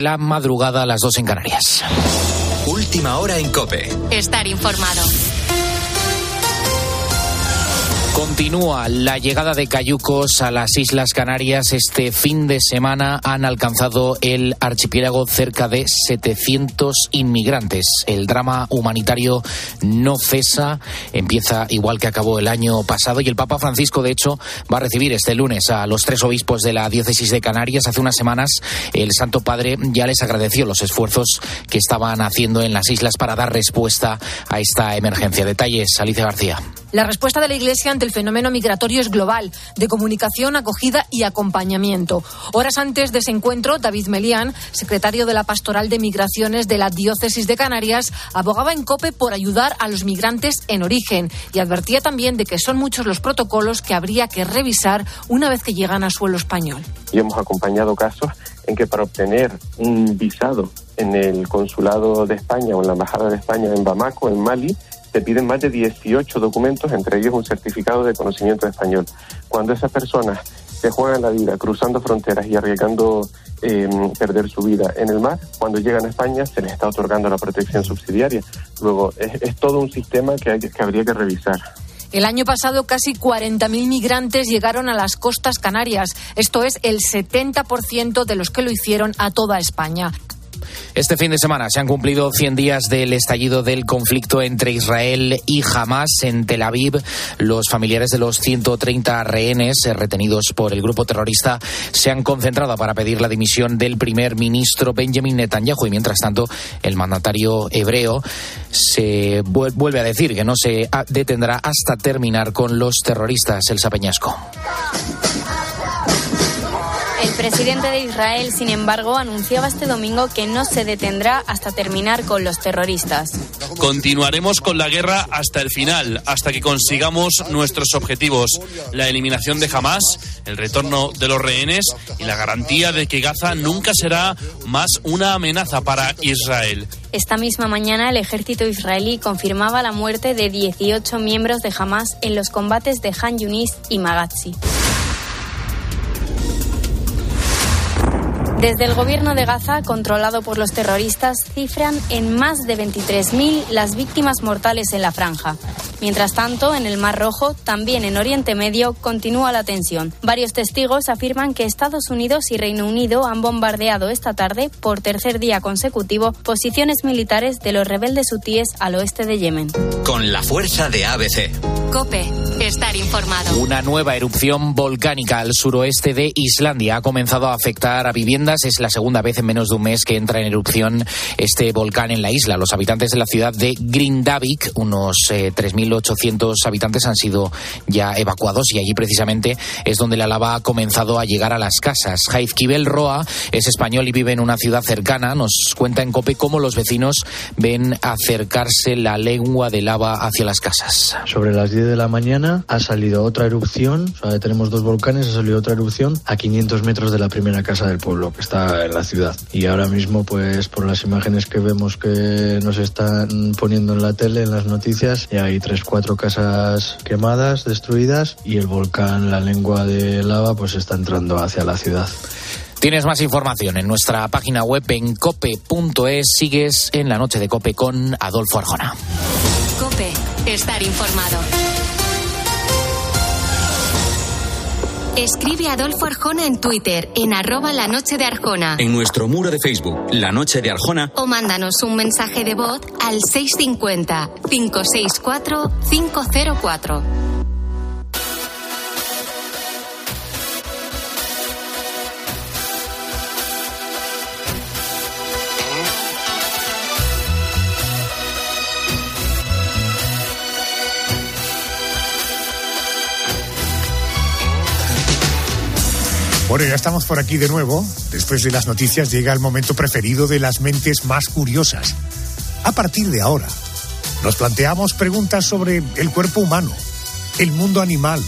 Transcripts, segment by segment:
La madrugada a las 2 en Canarias. Última hora en Cope. Estar informado. Continúa la llegada de cayucos a las Islas Canarias. Este fin de semana han alcanzado el archipiélago cerca de 700 inmigrantes. El drama humanitario no cesa, empieza igual que acabó el año pasado y el Papa Francisco, de hecho, va a recibir este lunes a los tres obispos de la diócesis de Canarias. Hace unas semanas el Santo Padre ya les agradeció los esfuerzos que estaban haciendo en las islas para dar respuesta a esta emergencia. Detalles, Alicia García. La respuesta de la Iglesia ante el fenómeno migratorio es global, de comunicación, acogida y acompañamiento. Horas antes de ese encuentro, David Melián, secretario de la Pastoral de Migraciones de la Diócesis de Canarias, abogaba en COPE por ayudar a los migrantes en origen y advertía también de que son muchos los protocolos que habría que revisar una vez que llegan a suelo español. Y hemos acompañado casos en que para obtener un visado en el consulado de España o en la embajada de España en Bamako, en Mali, te piden más de 18 documentos, entre ellos un certificado de conocimiento de español. Cuando esas personas se juegan la vida cruzando fronteras y arriesgando eh, perder su vida en el mar, cuando llegan a España se les está otorgando la protección subsidiaria. Luego, es, es todo un sistema que, hay, que habría que revisar. El año pasado casi 40.000 migrantes llegaron a las costas canarias. Esto es el 70% de los que lo hicieron a toda España. Este fin de semana se han cumplido 100 días del estallido del conflicto entre Israel y Hamas en Tel Aviv. Los familiares de los 130 rehenes retenidos por el grupo terrorista se han concentrado para pedir la dimisión del primer ministro Benjamin Netanyahu y mientras tanto el mandatario hebreo se vuelve a decir que no se detendrá hasta terminar con los terroristas. El Sapeñasco. El presidente de Israel, sin embargo, anunciaba este domingo que no se detendrá hasta terminar con los terroristas. Continuaremos con la guerra hasta el final, hasta que consigamos nuestros objetivos, la eliminación de Hamas, el retorno de los rehenes y la garantía de que Gaza nunca será más una amenaza para Israel. Esta misma mañana el ejército israelí confirmaba la muerte de 18 miembros de Hamas en los combates de Han Yunis y Magazzi. Desde el gobierno de Gaza, controlado por los terroristas, cifran en más de 23.000 las víctimas mortales en la franja. Mientras tanto, en el Mar Rojo, también en Oriente Medio, continúa la tensión. Varios testigos afirman que Estados Unidos y Reino Unido han bombardeado esta tarde, por tercer día consecutivo, posiciones militares de los rebeldes hutíes al oeste de Yemen. Con la fuerza de ABC. Cope, estar informado. Una nueva erupción volcánica al suroeste de Islandia ha comenzado a afectar a viviendas. Es la segunda vez en menos de un mes que entra en erupción este volcán en la isla. Los habitantes de la ciudad de Grindavik, unos eh, 3.800 habitantes, han sido ya evacuados y allí precisamente es donde la lava ha comenzado a llegar a las casas. Jaif Kibel Roa es español y vive en una ciudad cercana. Nos cuenta en COPE cómo los vecinos ven acercarse la lengua de lava hacia las casas. Sobre las 10 de la mañana ha salido otra erupción, tenemos dos volcanes, ha salido otra erupción a 500 metros de la primera casa del pueblo está en la ciudad. Y ahora mismo, pues por las imágenes que vemos que nos están poniendo en la tele, en las noticias, ya hay tres, cuatro casas quemadas, destruidas y el volcán, la lengua de lava, pues está entrando hacia la ciudad. Tienes más información en nuestra página web en cope.es. Sigues en la noche de Cope con Adolfo Arjona. Cope, estar informado. Escribe a Adolfo Arjona en Twitter, en arroba la noche de Arjona. En nuestro muro de Facebook, La Noche de Arjona. O mándanos un mensaje de voz al 650-564-504. Bueno, ya estamos por aquí de nuevo. Después de las noticias llega el momento preferido de las mentes más curiosas. A partir de ahora, nos planteamos preguntas sobre el cuerpo humano, el mundo animal,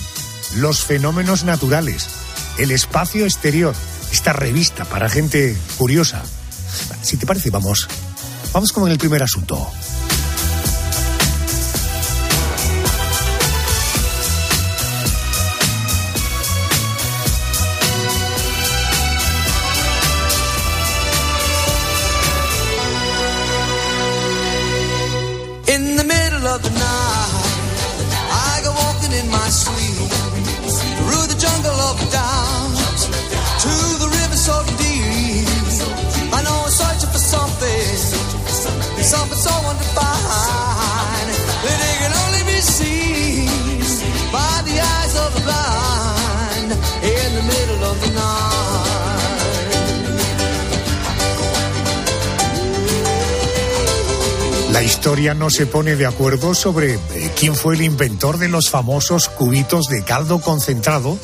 los fenómenos naturales, el espacio exterior, esta revista para gente curiosa. Si te parece, vamos. Vamos con el primer asunto. Historia no se pone de acuerdo sobre eh, quién fue el inventor de los famosos cubitos de caldo concentrado,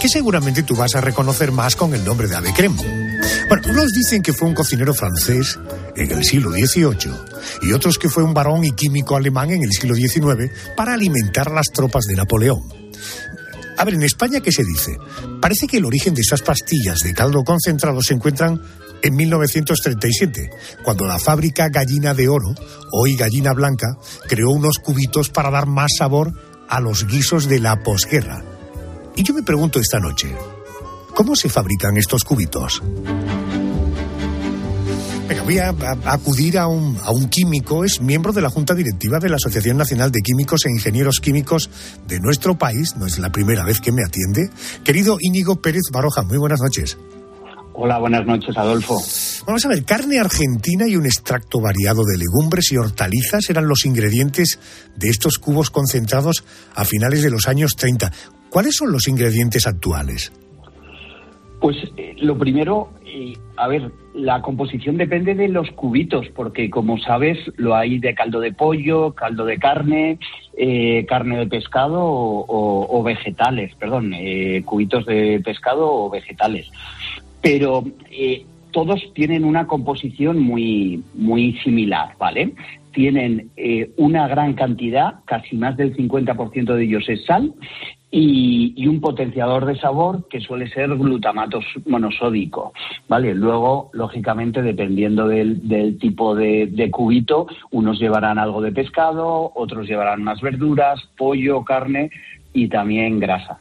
que seguramente tú vas a reconocer más con el nombre de ave. Bueno, unos dicen que fue un cocinero francés en el siglo XVIII y otros que fue un varón y químico alemán en el siglo XIX para alimentar las tropas de Napoleón. A ver, en España, ¿qué se dice? Parece que el origen de esas pastillas de caldo concentrado se encuentran en 1937, cuando la fábrica Gallina de Oro, hoy Gallina Blanca, creó unos cubitos para dar más sabor a los guisos de la posguerra. Y yo me pregunto esta noche, ¿cómo se fabrican estos cubitos? Venga, voy a, acudir a un, a un químico, es miembro de la Junta Directiva de la Asociación Nacional de Químicos e Ingenieros Químicos de nuestro país, no es la primera vez que me atiende. Querido Íñigo Pérez Baroja, muy buenas noches. Hola, buenas noches, Adolfo. Vamos a ver, carne argentina y un extracto variado de legumbres y hortalizas eran los ingredientes de estos cubos concentrados a finales de los años 30. ¿Cuáles son los ingredientes actuales? Pues eh, lo primero, eh, a ver, la composición depende de los cubitos, porque como sabes, lo hay de caldo de pollo, caldo de carne, eh, carne de pescado o, o- o vegetales, perdón, eh, cubitos de pescado o vegetales. Pero eh, todos tienen una composición muy, muy similar, ¿vale? Tienen eh, una gran cantidad, casi más del 50% de ellos es sal, y, y un potenciador de sabor que suele ser glutamato monosódico, ¿vale? Luego, lógicamente, dependiendo del, del tipo de, de cubito, unos llevarán algo de pescado, otros llevarán más verduras, pollo, carne y también grasa.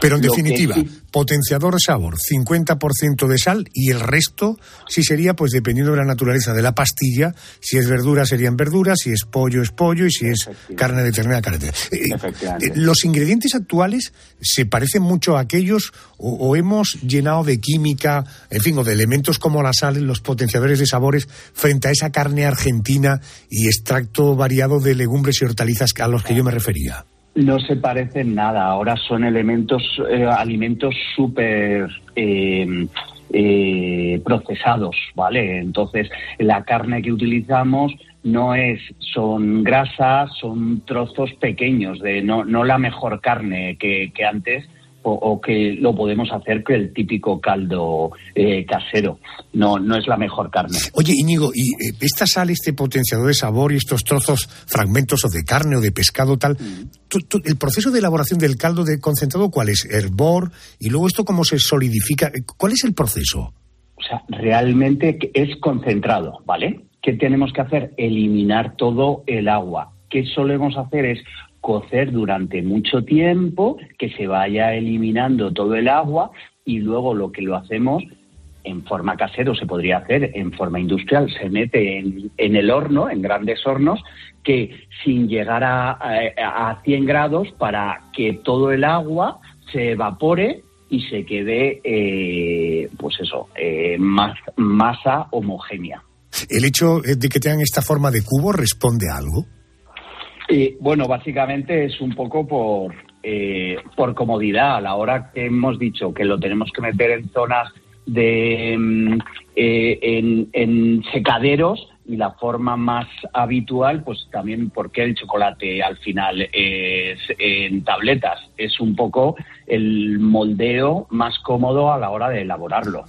Pero en Lo que definitiva, sí- potenciador de sabor, 50% de sal y el resto sí sería, pues dependiendo de la naturaleza de la pastilla, si es verdura serían verduras, si es pollo es pollo y si es carne de ternera carne de ternera. Eh, eh, ¿Los ingredientes actuales se parecen mucho a aquellos o, o hemos llenado de química, en fin, o de elementos como la sal, los potenciadores de sabores frente a esa carne argentina y extracto variado de legumbres y hortalizas a los que yo me refería? No se parecen nada. Ahora son elementos, eh, alimentos súper eh, eh, procesados, ¿vale? Entonces, la carne que utilizamos no es, son grasas, son trozos pequeños de no, no la mejor carne que, que antes o, o que lo podemos hacer que el típico caldo eh, casero. No, no es la mejor carne. Oye, Íñigo, ¿y eh, esta sal, este potenciador de sabor y estos trozos, fragmentos o de carne o de pescado tal, tú- tú- el proceso de elaboración del caldo de concentrado, ¿cuál es? ¿Hervor? ¿Y luego esto cómo se solidifica? ¿Cuál es el proceso? O sea, realmente es concentrado, ¿vale? ¿Qué tenemos que hacer? Eliminar todo el agua. ¿Qué solemos hacer? Es cocer durante mucho tiempo, que se vaya eliminando todo el agua y luego lo que lo hacemos en forma casero se podría hacer, en forma industrial se mete en, en el horno, en grandes hornos, que sin llegar a, a, a 100 grados para que todo el agua se evapore y se quede, eh, pues eso, eh, masa homogénea. ¿El hecho de que tengan esta forma de cubo responde a algo? Eh, bueno, básicamente es un poco por, eh, por comodidad. A la hora que hemos dicho que lo tenemos que meter en zonas de mm, eh, en, en secaderos y la forma más habitual, pues también porque el chocolate al final es en tabletas. Es un poco el moldeo más cómodo a la hora de elaborarlo.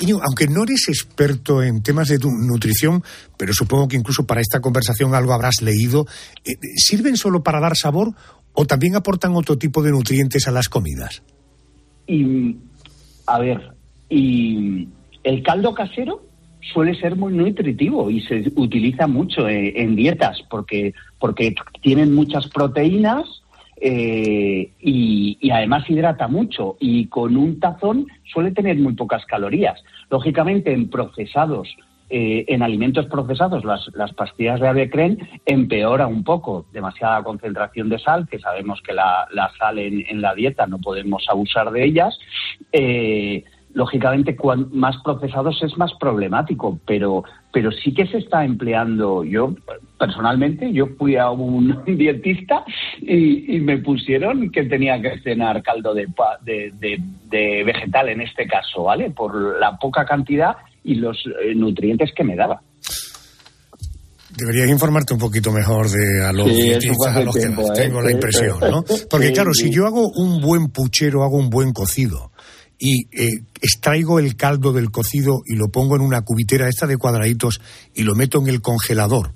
Íñigo, aunque no eres experto en temas de tu nutrición, pero supongo que incluso para esta conversación algo habrás leído, eh, ¿sirven solo para dar sabor o también aportan otro tipo de nutrientes a las comidas? Y, a ver, y el caldo casero suele ser muy nutritivo y se utiliza mucho eh, en dietas porque, porque tienen muchas proteínas eh, y, y además hidrata mucho y con un tazón suele tener muy pocas calorías. Lógicamente en procesados, eh, en alimentos procesados, las, las pastillas de Avecren empeora un poco, demasiada concentración de sal, que sabemos que la, la sal en, en la dieta no podemos abusar de ellas. Eh, lógicamente, cuan más procesados es más problemático, pero, pero sí que se está empleando. Yo, personalmente, yo fui a un dietista y, y me pusieron que tenía que cenar caldo de, de, de- de vegetal, en este caso, ¿vale? Por la poca cantidad y los eh, nutrientes que me daba. Deberías informarte un poquito mejor de a los, Sí, a fue hace los que tiempo, das. ¿eh? Tengo la impresión, ¿no? Porque Sí, claro, sí. si yo hago un buen puchero, hago un buen cocido y eh, extraigo el caldo del cocido y lo pongo en una cubitera esta de cuadraditos y lo meto en el congelador,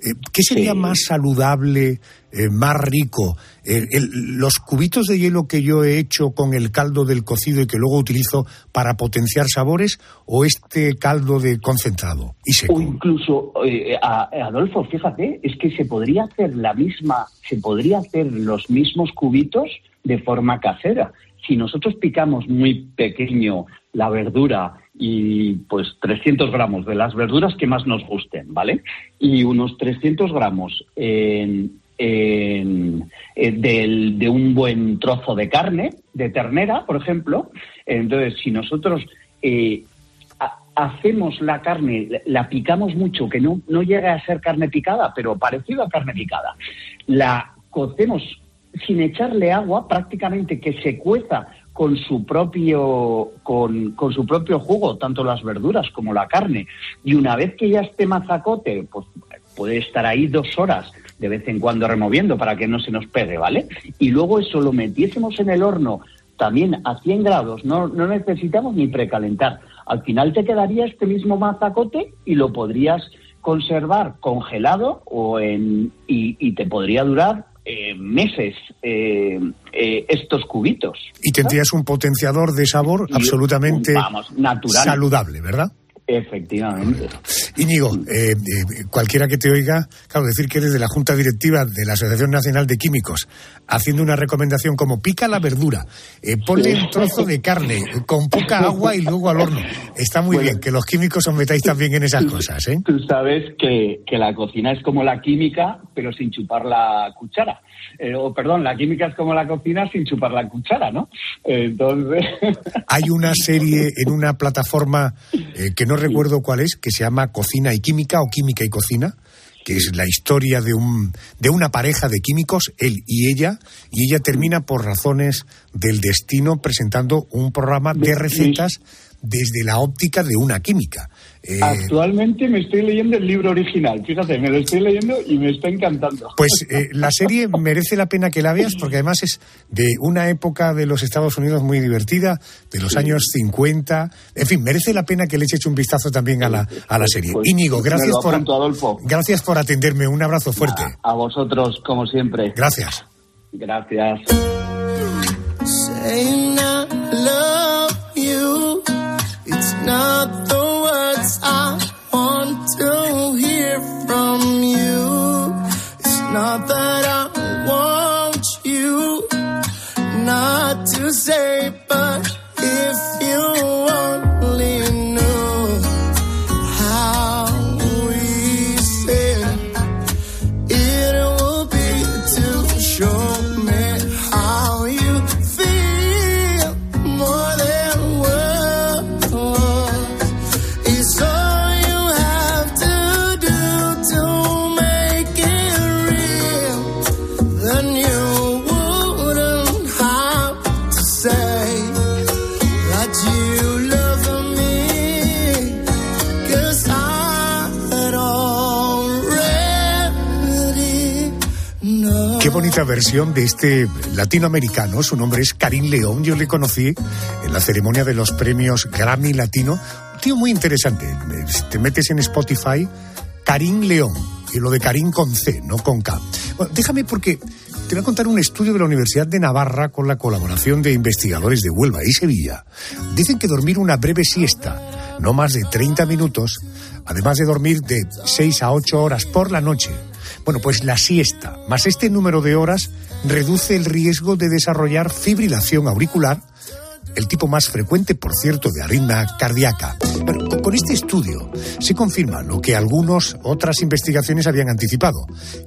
eh, ¿qué sería Sí. más saludable, eh, más rico? El- el- ¿Los cubitos de hielo que yo he hecho con el caldo del cocido y que luego utilizo para potenciar sabores o este caldo de concentrado y seco? O incluso, eh, a- Adolfo, fíjate, es que se podría hacer la misma, se podría hacer los mismos cubitos de forma casera. Si nosotros picamos muy pequeño la verdura y pues 300 gramos de las verduras que más nos gusten, ¿vale? Y unos 300 gramos eh, del- de un buen trozo de carne, de ternera, por ejemplo. Entonces, si nosotros eh, ha- hacemos la carne, la picamos mucho, que no, no llega a ser carne picada, pero parecido a carne picada, la cocemos sin echarle agua, prácticamente que se cueza con su propio con, con su propio jugo, tanto las verduras como la carne. Y una vez que ya esté mazacote, pues puede estar ahí dos horas de vez en cuando removiendo para que no se nos pegue, ¿vale? Y luego eso lo metiésemos en el horno también a 100 grados, no, no necesitamos ni precalentar. Al final te quedaría este mismo mazacote y lo podrías conservar congelado o en, y, y te podría durar eh, meses eh, eh, estos cubitos. Y tendrías un potenciador de sabor Y, absolutamente vamos, natural. saludable, ¿verdad? Efectivamente. Íñigo, eh, eh, cualquiera que te oiga, claro, decir que eres de la Junta Directiva de la Asociación Nacional de Químicos, haciendo una recomendación como pica la verdura, eh, ponle un trozo de carne con poca agua y luego al horno. Está muy bien que los químicos os metáis también en esas cosas, ¿eh? Tú sabes que, que la cocina es como la química, pero sin chupar la cuchara. Eh, o perdón, la química es como la cocina sin chupar la cuchara, ¿no? Entonces, Hay una serie en una plataforma eh, que no recuerdo cuál es, que se llama Cocina y Química o Química y Cocina, que es la historia de un de una pareja de químicos, él y ella, y ella termina por razones del destino presentando un programa de recetas desde la óptica de una química. Eh, actualmente me estoy leyendo el libro original. Fíjate, me lo estoy leyendo y me está encantando. Pues eh, la serie merece la pena que la veas porque además es de una época de los Estados Unidos muy divertida, de los años 50. En fin, merece la pena que le eches un vistazo también a la, a la serie. Pues, Íñigo, gracias por, Adolfo. gracias por atenderme. Un abrazo fuerte. A vosotros, como siempre. Gracias. Gracias. saying I love you. It's not the versión de este latinoamericano. Su nombre es Karim León. Yo le conocí en la ceremonia de los premios Grammy Latino. Un tío muy interesante. Te metes en Spotify, Karim León. Y lo de Karim con C, no con K. Déjame porque te voy a contar un estudio de la Universidad de Navarra con la colaboración de investigadores de Huelva y Sevilla. Dicen que dormir una breve siesta, no más de 30 minutos, además de dormir de 6 a 8 horas por la noche, bueno, pues la siesta, más este número de horas, reduce el riesgo de desarrollar fibrilación auricular, el tipo más frecuente, por cierto, de arritmia cardíaca. Pero con- este estudio se confirma lo que algunas otras investigaciones habían anticipado,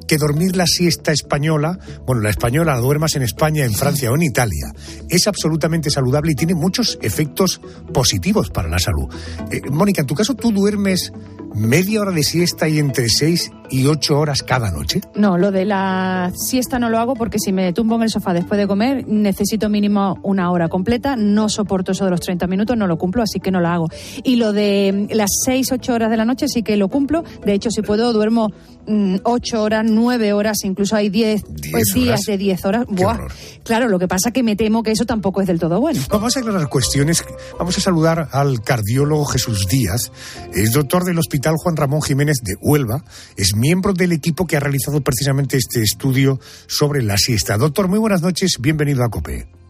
que dormir la siesta española, bueno, la española la duermas en España, en Francia o en Italia, es absolutamente saludable y tiene muchos efectos positivos para la salud. Eh, Mónica, en tu caso, ¿tú duermes media hora de siesta y entre seis y ocho horas cada noche? No, lo de la siesta no lo hago porque si me tumbo en el sofá después de comer necesito mínimo una hora completa. No soporto eso de los 30 minutos, no lo cumplo, así que no lo hago. Y lo de las 6, 8 horas de la noche sí que lo cumplo. De hecho, si puedo, duermo 8 horas, 9 horas, incluso hay 10 Diez días horas. de 10 horas. Buah. Claro, lo que pasa que me temo que eso tampoco es del todo bueno. Vamos a aclarar cuestiones. Vamos a saludar al cardiólogo Jesús Díaz. Es doctor del Hospital Juan Ramón Jiménez de Huelva. Es miembro del equipo que ha realizado precisamente este estudio sobre la siesta. Doctor, muy buenas noches. Bienvenido a COPE.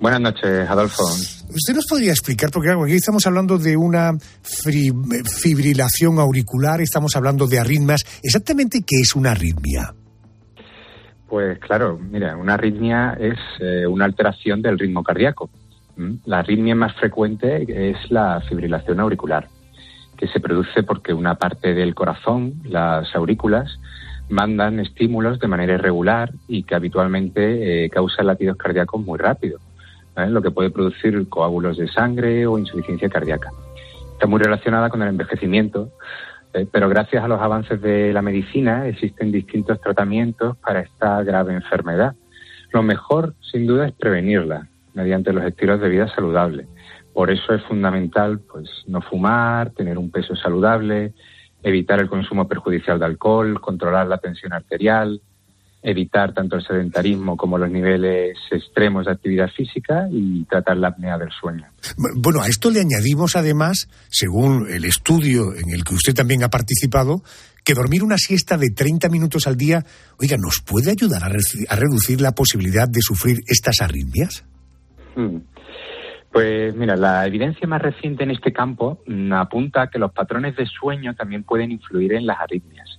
Buenas noches, Adolfo. ¿Usted nos podría explicar, porque aquí estamos hablando de una fibrilación auricular, estamos hablando de arritmias, exactamente qué es una arritmia? Pues claro, mira, una arritmia es eh, una alteración del ritmo cardíaco. ¿m? La arritmia más frecuente es la fibrilación auricular, que se produce porque una parte del corazón, las aurículas, mandan estímulos de manera irregular y que habitualmente eh, causan latidos cardíacos muy rápidos, ¿eh? lo que puede producir coágulos de sangre o insuficiencia cardíaca. Está muy relacionada con el envejecimiento, eh, pero gracias a los avances de la medicina existen distintos tratamientos para esta grave enfermedad. Lo mejor, sin duda, es prevenirla mediante los estilos de vida saludables. Por eso es fundamental pues, no fumar, tener un peso saludable, evitar el consumo perjudicial de alcohol, controlar la tensión arterial, evitar tanto el sedentarismo como los niveles extremos de actividad física y tratar la apnea del sueño. Bueno, a esto le añadimos además, según el estudio en el que usted también ha participado, que dormir una siesta de 30 minutos al día, oiga, ¿nos puede ayudar a, re- a reducir la posibilidad de sufrir estas arritmias? Mm. Pues mira, la evidencia más reciente en este campo mm, apunta a que los patrones de sueño también pueden influir en las arritmias.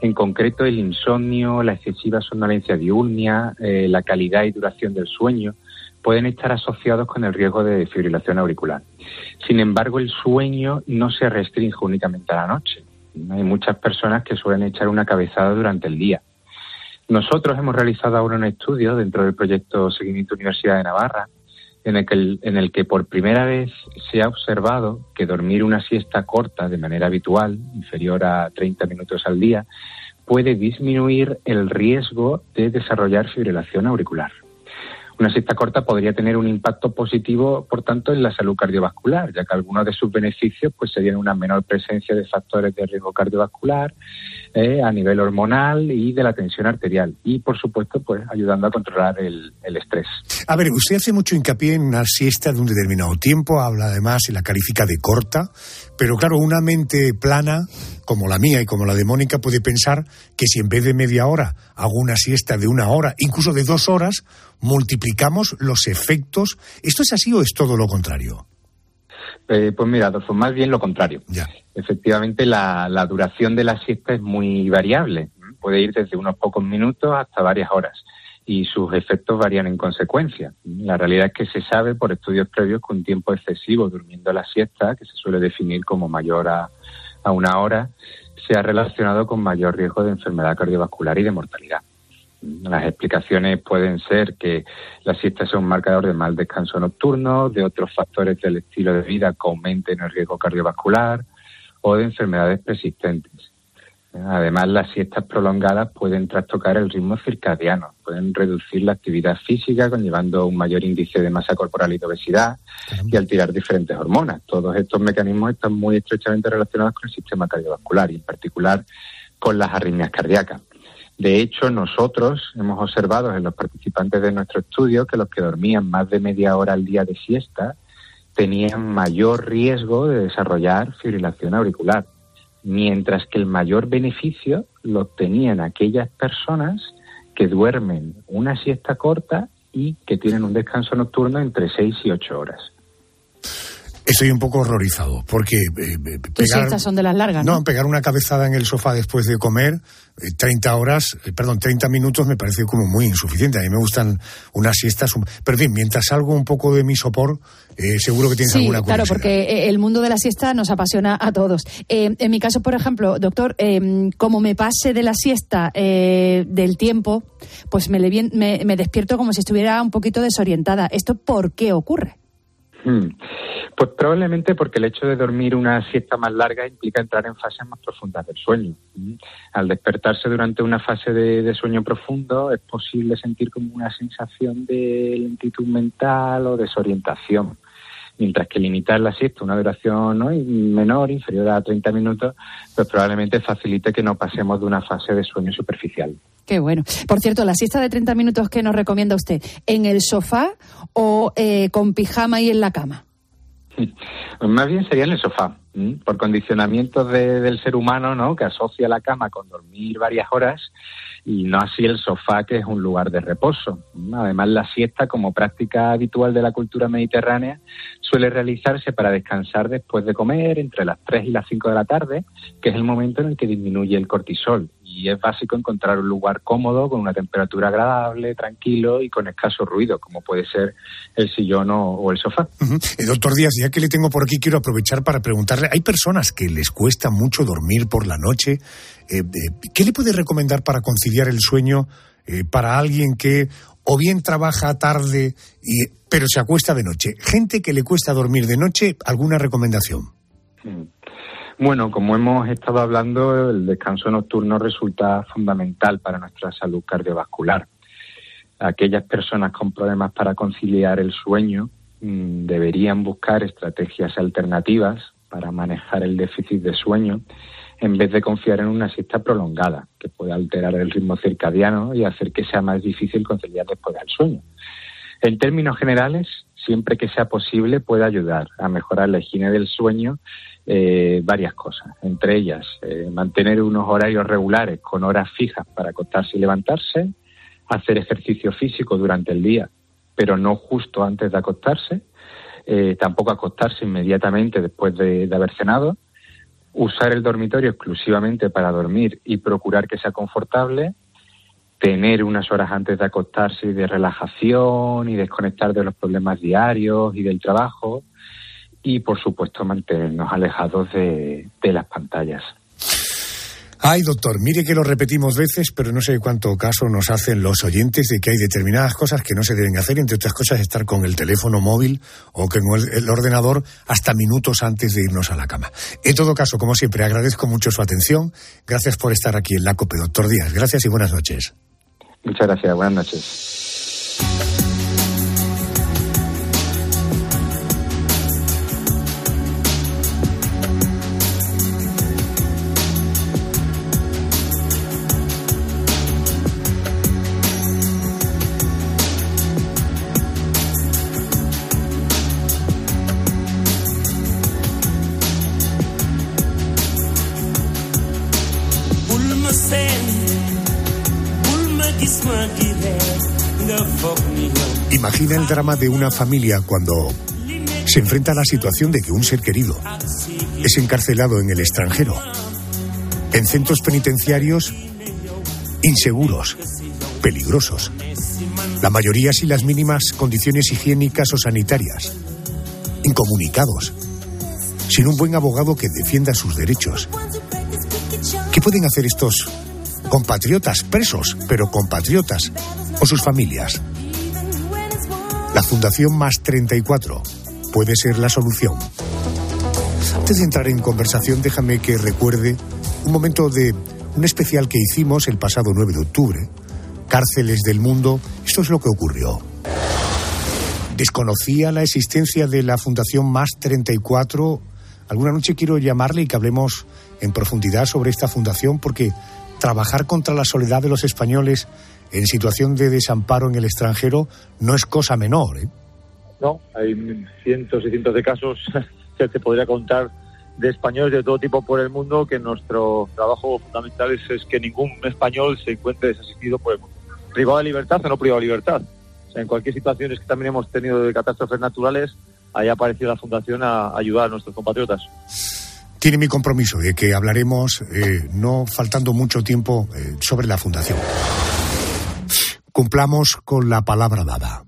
En concreto, el insomnio, la excesiva somnolencia diurnia, eh, la calidad y duración del sueño pueden estar asociados con el riesgo de fibrilación auricular. Sin embargo, el sueño no se restringe únicamente a la noche. Hay muchas personas que suelen echar una cabezada durante el día. Nosotros hemos realizado ahora un estudio dentro del proyecto Seguimiento Universidad de Navarra en el, que, en el que por primera vez se ha observado que dormir una siesta corta de manera habitual, inferior a 30 minutos al día, puede disminuir el riesgo de desarrollar fibrilación auricular. Una siesta corta podría tener un impacto positivo, por tanto, en la salud cardiovascular, ya que algunos de sus beneficios pues, serían una menor presencia de factores de riesgo cardiovascular eh, a nivel hormonal y de la tensión arterial. Y, por supuesto, pues ayudando a controlar el, el estrés. A ver, usted hace mucho hincapié en una siesta de un determinado tiempo, habla además y la califica de corta, pero claro, una mente plana, como la mía y como la de Mónica, puede pensar que si en vez de media hora hago una siesta de una hora, incluso de dos horas, multiplicamos los efectos. ¿Esto es así o es todo lo contrario? Eh, pues mira, Adolfo, más bien lo contrario. Efectivamente, la, la duración de la siesta es muy variable. Puede ir desde unos pocos minutos hasta varias horas y sus efectos varían en consecuencia. La realidad es que se sabe por estudios previos que un tiempo excesivo durmiendo la siesta, que se suele definir como mayor a, a una hora, se ha relacionado con mayor riesgo de enfermedad cardiovascular y de mortalidad. Las explicaciones pueden ser que la siesta sea un marcador de mal descanso nocturno, de otros factores del estilo de vida que aumenten el riesgo cardiovascular o de enfermedades persistentes. Además, las siestas prolongadas pueden trastocar el ritmo circadiano, pueden reducir la actividad física, conllevando un mayor índice de masa corporal y de obesidad y alterar diferentes hormonas. Todos estos mecanismos están muy estrechamente relacionados con el sistema cardiovascular y, en particular, con las arritmias cardíacas. De hecho, nosotros hemos observado en los participantes de nuestro estudio que los que dormían más de media hora al día de siesta tenían mayor riesgo de desarrollar fibrilación auricular, mientras que el mayor beneficio lo tenían aquellas personas que duermen una siesta corta y que tienen un descanso nocturno entre 6 y 8 horas. Estoy un poco horrorizado, porque eh, eh, pegar, siestas son de las largas, ¿no? no, pegar una cabezada en el sofá después de comer, eh, 30 horas, eh, perdón, 30 minutos me parece como muy insuficiente. A mí me gustan unas siestas, un- pero en fin, mientras salgo un poco de mi sopor, eh, seguro que tienes Sí, alguna claro, curiosidad. porque el mundo de la siesta nos apasiona a todos. En mi caso, por ejemplo, doctor, como me pase de la siesta eh, del tiempo, pues me, me, me despierto como si estuviera un poquito desorientada. ¿Esto por qué ocurre? Hmm. Pues probablemente porque el hecho de dormir una siesta más larga implica entrar en fases más profundas del sueño. Mm. Al despertarse durante una fase de, sueño profundo es posible sentir como una sensación de lentitud mental o desorientación. Mientras que limitar la siesta a una duración ¿no? menor, inferior a 30 minutos, pues probablemente facilite que no pasemos de una fase de sueño superficial. Qué bueno. Por cierto, la siesta de 30 minutos que nos recomienda usted, ¿en el sofá o eh, con pijama y en la cama? Más bien sería en el sofá, por condicionamientos del ser humano, ¿no? Que asocia la cama con dormir varias horas y no así el sofá, que es un lugar de reposo. Además, la siesta, como práctica habitual de la cultura mediterránea, suele realizarse para descansar después de comer, entre las 3 y las 5 de la tarde, que es el momento en el que disminuye el cortisol. Y es básico encontrar un lugar cómodo, con una temperatura agradable, tranquilo y con escaso ruido, como puede ser el sillón o, el sofá. Eh, doctor Díaz, ya que le tengo por aquí, quiero aprovechar para preguntarle, hay personas que les cuesta mucho dormir por la noche, eh, eh, ¿Qué le puede recomendar para conciliar el sueño eh, para alguien que o bien trabaja tarde y, pero se acuesta de noche? Gente que le cuesta dormir de noche, ¿alguna recomendación? Mm. Bueno, como hemos estado hablando, el descanso nocturno resulta fundamental para nuestra salud cardiovascular. Aquellas personas con problemas para conciliar el sueño mm, deberían buscar estrategias alternativas para manejar el déficit de sueño en vez de confiar en una siesta prolongada, que puede alterar el ritmo circadiano y hacer que sea más difícil conciliar después del sueño. En términos generales, siempre que sea posible, puede ayudar a mejorar la higiene del sueño eh, varias cosas, entre ellas eh, mantener unos horarios regulares con horas fijas para acostarse y levantarse, hacer ejercicio físico durante el día, pero no justo antes de acostarse, eh, tampoco acostarse inmediatamente después de haber cenado, usar el dormitorio exclusivamente para dormir y procurar que sea confortable, tener unas horas antes de acostarse de relajación y desconectar de los problemas diarios y del trabajo y por supuesto mantenernos alejados de, de las pantallas. Ay, doctor, mire que lo repetimos veces, pero no sé cuánto caso nos hacen los oyentes de que hay determinadas cosas que no se deben hacer, entre otras cosas estar con el teléfono móvil o con el, ordenador hasta minutos antes de irnos a la cama. En todo caso, como siempre, agradezco mucho su atención. Gracias por estar aquí en la COPE, doctor Díaz. Gracias y buenas noches. Muchas gracias, buenas noches. De una familia cuando se enfrenta a la situación de que un ser querido es encarcelado en el extranjero, en centros penitenciarios inseguros, peligrosos, la mayoría sin las mínimas condiciones higiénicas o sanitarias, incomunicados, sin un buen abogado que defienda sus derechos. ¿Qué pueden hacer estos compatriotas presos, pero compatriotas o sus familias? La Fundación Más 34 puede ser la solución. Antes de entrar en conversación, déjame que recuerde un momento de un especial que hicimos el pasado 9 de octubre. Cárceles del mundo. Esto es lo que ocurrió. Desconocía la existencia de la Fundación Más 34. Alguna noche quiero llamarle y que hablemos en profundidad sobre esta fundación porque trabajar contra la soledad de los españoles en situación de desamparo en el extranjero no es cosa menor. ¿eh? No, hay cientos y cientos de casos que te podría contar de españoles de todo tipo por el mundo que nuestro trabajo fundamental es, que ningún español se encuentre desasistido por el mundo. Privado de libertad o no privado de libertad. O sea, en cualquier situación que también hemos tenido de catástrofes naturales, ahí ha aparecido la Fundación a ayudar a nuestros compatriotas tiene mi compromiso de que hablaremos, eh, no faltando mucho tiempo, eh, sobre la Fundación cumplamos con la palabra dada.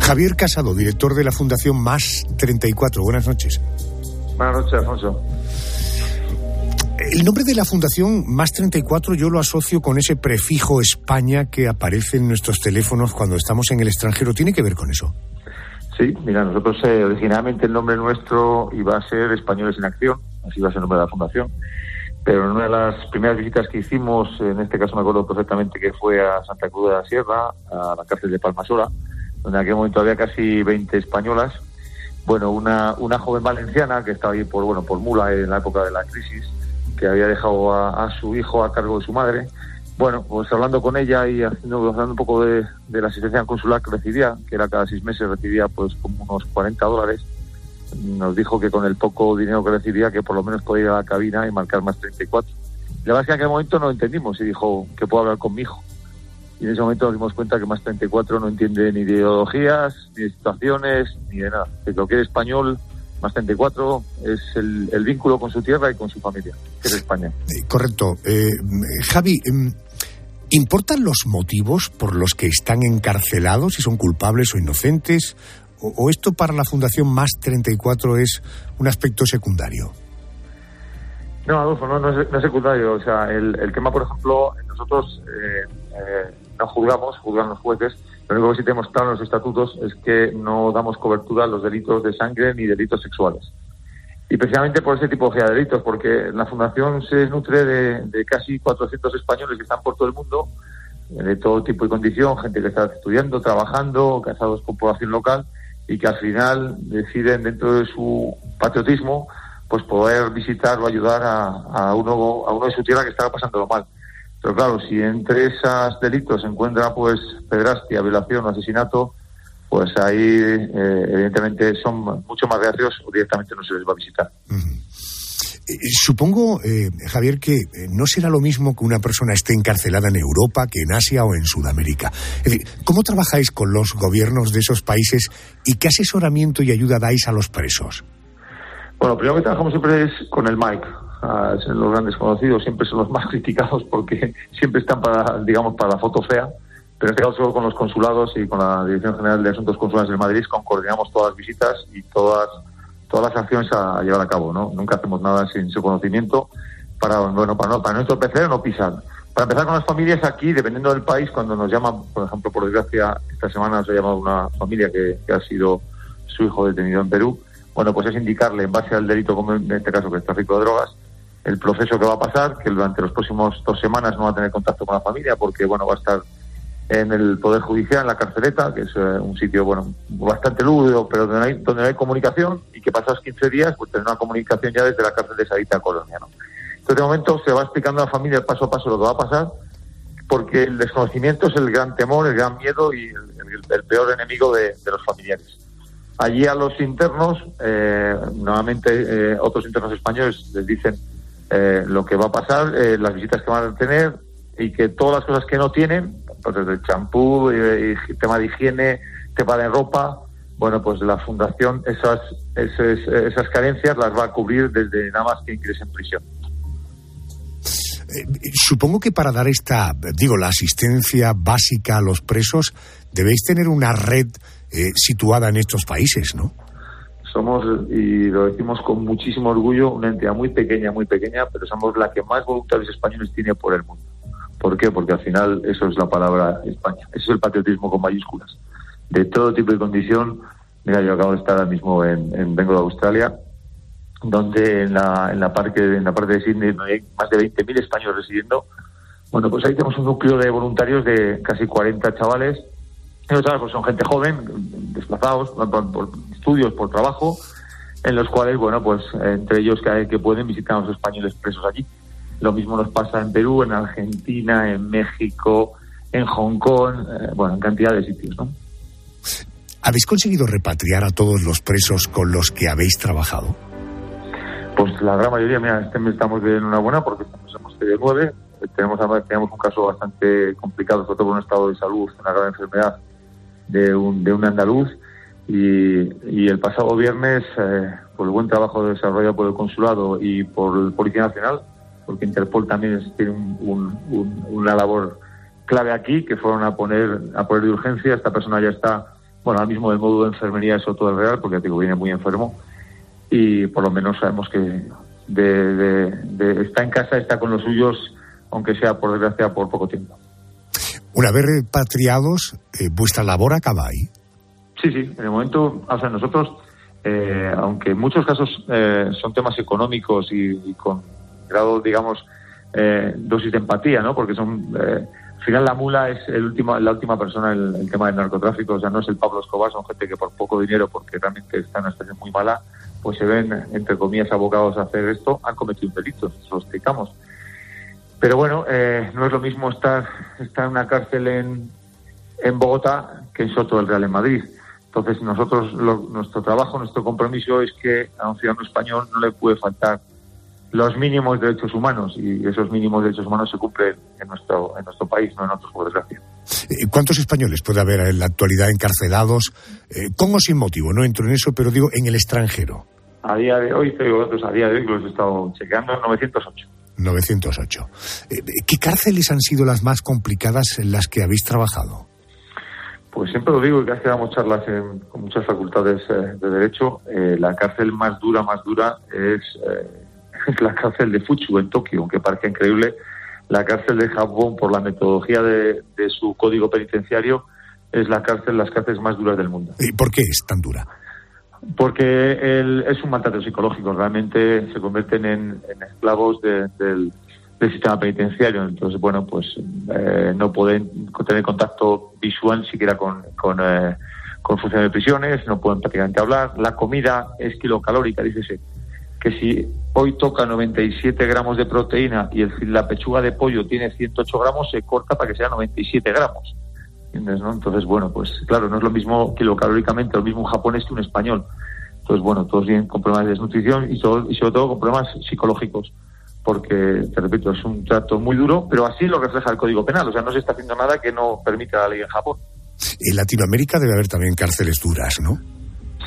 Javier Casado, director de la Fundación Más 34. Buenas noches. Buenas noches, Alfonso. El nombre de la Fundación Más 34 yo lo asocio con ese prefijo España que aparece en nuestros teléfonos cuando estamos en el extranjero. ¿Tiene que ver con eso? Sí, mira, nosotros eh, originalmente el nombre nuestro iba a ser Españoles en Acción, así va a ser el nombre de la Fundación pero en una de las primeras visitas que hicimos, en este caso me acuerdo perfectamente que fue a Santa Cruz de la Sierra, a la cárcel de Palmasola, donde en aquel momento había casi 20 españolas. Bueno, una, una joven valenciana que estaba ahí por, bueno, por Mula en la época de la crisis, que había dejado a, su hijo a cargo de su madre. Bueno, pues hablando con ella y haciendo, hablando un poco de, la asistencia consular que recibía, que era cada seis meses recibía pues como unos 40 dólares, nos dijo que con el poco dinero que recibía que por lo menos podía ir a la cabina y marcar más 34. La verdad es que en aquel momento no entendimos y dijo que puedo hablar con mi hijo. Y en ese momento nos dimos cuenta que más 34 no entiende ni de ideologías, ni de situaciones, ni de nada. Que lo que es español, más 34 es el, vínculo con su tierra y con su familia, que es España. Correcto. Eh, Javi, em, ¿importan los motivos por los que están encarcelados, si son culpables o inocentes? ¿O, esto para la Fundación Más 34 es un aspecto secundario? No, Adolfo, no, es, secundario. O sea, el, tema, por ejemplo, nosotros eh, eh, no juzgamos, juzgan los jueces. Lo único que sí tenemos claro en los estatutos es que no damos cobertura a los delitos de sangre ni delitos sexuales. Y precisamente por ese tipo de delitos, porque la Fundación se nutre de, casi 400 españoles que están por todo el mundo, eh, de todo tipo y condición, gente que está estudiando, trabajando, casados con población local, y que al final deciden dentro de su patriotismo pues poder visitar o ayudar a, uno a uno de su tierra que estaba lo mal. Pero claro, si entre esos delitos se encuentra pues pedrastia, violación o asesinato, pues ahí eh, evidentemente son mucho más reacios o directamente no se les va a visitar. Supongo, eh, Javier, que no será lo mismo que una persona esté encarcelada en Europa que en Asia o en Sudamérica. Es decir, ¿cómo trabajáis con los gobiernos de esos países y qué asesoramiento y ayuda dais a los presos? Bueno, primero que trabajamos siempre es con el MIC. Ah, son los grandes conocidos, siempre son los más criticados porque siempre están para, digamos, para la foto fea. Pero en este caso con los consulados y con la Dirección General de Asuntos Consulares de Madrid coordinamos todas las visitas y todas todas las acciones a, llevar a cabo, ¿no? Nunca hacemos nada sin su conocimiento para, bueno, para no, para no entorpecer o no pisar. Para empezar con las familias aquí, dependiendo del país, cuando nos llaman, por ejemplo, por desgracia, esta semana nos ha llamado una familia que, que ha sido su hijo detenido en Perú, bueno, pues es indicarle en base al delito, como en este caso que es tráfico de drogas, el proceso que va a pasar, que durante los próximos dos semanas no va a tener contacto con la familia porque, bueno, va a estar en el Poder Judicial, en la carceleta, que es eh, un sitio, bueno, bastante lúdico, pero donde hay, donde hay comunicación y que pasados 15 días, pues tener una comunicación ya desde la cárcel de Sarita Colonia, ¿no? Entonces, de momento se va explicando a la familia paso a paso lo que va a pasar, porque el desconocimiento es el gran temor, el gran miedo y el, peor enemigo de los familiares. Allí a los internos, eh, nuevamente eh, otros internos españoles les dicen eh, lo que va a pasar, eh, las visitas que van a tener y que todas las cosas que no tienen, pues desde el champú, y, tema de higiene, tema de ropa, bueno, pues la fundación esas, esas, esas carencias las va a cubrir desde nada más que ingresen en prisión. supongo que para dar esta, digo, la asistencia básica a los presos, debéis tener una red eh, situada en estos países, ¿no? Somos, y lo decimos con muchísimo orgullo, una entidad muy pequeña, muy pequeña, pero somos la que más voluntarios españoles tiene por el mundo. ¿Por qué? Porque al final eso es la palabra España. Eso es el patriotismo con mayúsculas. De todo tipo de condición. Mira, yo acabo de estar ahora mismo en, vengo de Australia, donde en la, en la, parque, en la parte de Sydney hay más de 20.000 españoles residiendo. Bueno, pues ahí tenemos un núcleo de voluntarios de casi 40 chavales pues son gente joven, desplazados por, estudios, por trabajo, en los cuales, bueno, pues entre ellos que, que pueden visitar a los españoles presos allí. Lo mismo nos pasa en Perú, en Argentina, en México, en Hong Kong, eh, bueno, en cantidad de sitios, ¿no? ¿Habéis conseguido repatriar a todos los presos con los que habéis trabajado? Pues la gran mayoría, mira, este mes estamos de enhorabuena porque hemos tenido nueve. Tenemos, tenemos un caso bastante complicado, sobre todo por un estado de salud, una grave enfermedad de un, de un andaluz y, el pasado viernes, eh, por el buen trabajo desarrollado por el consulado y por el Policía Nacional, porque Interpol también tiene una labor clave aquí, que fueron a poner, a poner de urgencia. Esta persona ya está, bueno, ahora mismo del modo de enfermería eso todo es real, porque digo, viene muy enfermo y por lo menos sabemos que de, está en casa, está con los suyos, aunque sea por desgracia por poco tiempo. Una vez repatriados, eh, ¿vuestra labor acaba ahí? Sí, sí. En el momento, o sea, nosotros, eh, aunque en muchos casos eh, son temas económicos y, con grado, digamos, dosis de empatía, ¿no? Porque son, al final la mula es el último, la última persona en el, tema del narcotráfico, o sea, no es el Pablo Escobar, son gente que por poco dinero, porque realmente está en una situación muy mala, pues se ven, entre comillas, abogados a hacer esto, han cometido un delito, eso lo explicamos. Pero bueno, eh, no es lo mismo estar, estar en una cárcel en, en Bogotá que en Soto del Real en Madrid. Entonces, nosotros, nuestro trabajo, nuestro compromiso es que a un ciudadano español no le puede faltar los mínimos derechos humanos y esos mínimos derechos humanos se cumplen en nuestro, en nuestro país, no en otros, por desgracia. Eh, ¿Cuántos españoles puede haber en la actualidad encarcelados, eh, con o sin motivo? No entro en eso, pero digo, en el extranjero. A día de hoy, te digo a día de hoy, los he estado chequeando, 908. 908. Eh, ¿Qué cárceles han sido las más complicadas en las que habéis trabajado? Pues siempre lo digo casi damos charlas con muchas facultades de Derecho. la cárcel más dura, más dura es la cárcel de Fuchu en Tokio, aunque parezca increíble, la cárcel de Japón, por la metodología de, su código penitenciario, es la cárcel, las cárceles más duras del mundo. ¿Y por qué es tan dura? Porque es un maltrato psicológico, realmente se convierten en, esclavos del, sistema penitenciario. Entonces, bueno, pues eh, no pueden tener contacto visual siquiera con, con, eh, con funcionarios de prisiones, no pueden prácticamente hablar. La comida es kilocalórica, dice que si hoy toca 97 gramos de proteína y el, la pechuga de pollo tiene 108 gramos, se corta para que sea 97 gramos. Entonces, bueno, pues claro, no es lo mismo kilocalóricamente, lo mismo un japonés que un español. Entonces, bueno, todos vienen con problemas de desnutrición y, y sobre todo con problemas psicológicos, porque, te repito, es un trato muy duro, pero así lo refleja el Código Penal, o sea, no se está haciendo nada que no permita la ley en Japón. En Latinoamérica debe haber también cárceles duras, ¿no?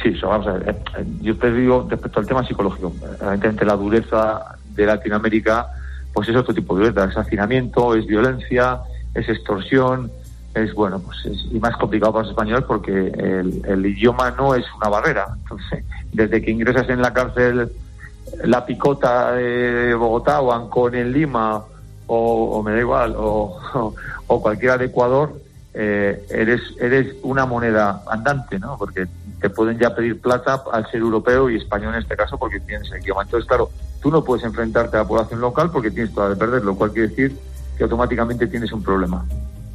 Sí, vamos a ver. Eh, eh, yo te digo respecto al tema psicológico. Evidentemente la dureza de Latinoamérica, pues es otro tipo de dureza. Es hacinamiento, es violencia, es extorsión, es bueno, pues es, y más complicado para los españoles porque el, idioma no es una barrera. Entonces, desde que ingresas en la cárcel la picota de Bogotá o Ancón en Lima o, me da igual o, o, cualquiera de Ecuador, eh, eres eres una moneda andante, ¿no? Porque te pueden ya pedir plata al ser europeo y español en este caso porque tienes el idioma. Entonces, claro, tú no puedes enfrentarte a la población local porque tienes toda de perder, lo cual quiere decir que automáticamente tienes un problema.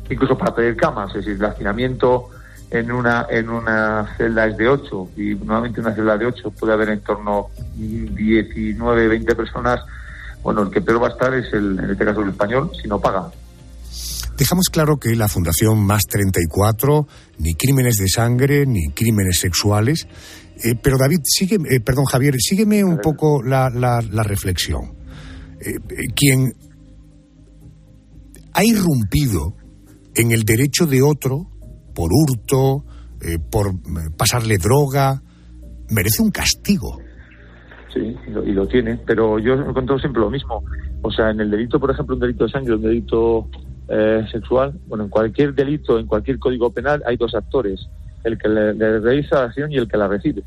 Incluso para pedir camas, es decir, el hacinamiento en una en una celda es de 8 y nuevamente una celda de 8 puede haber en torno 19, 20 personas. Bueno, el que peor va a estar es el, en este caso el español si no paga. Dejamos claro que la Fundación Más 34, ni crímenes de sangre, ni crímenes sexuales. Eh, pero David, sigue, eh, perdón Javier, sígueme un poco la, la, reflexión. Eh, quien ha irrumpido en el derecho de otro por hurto, por pasarle droga, merece un castigo. Sí, y lo, y lo tiene, pero yo he contado siempre lo mismo. O sea, en el delito, por ejemplo, un delito de sangre, un delito eh, sexual, bueno, en cualquier delito, en cualquier código penal hay dos actores, el que le, realiza la acción y el que la recibe.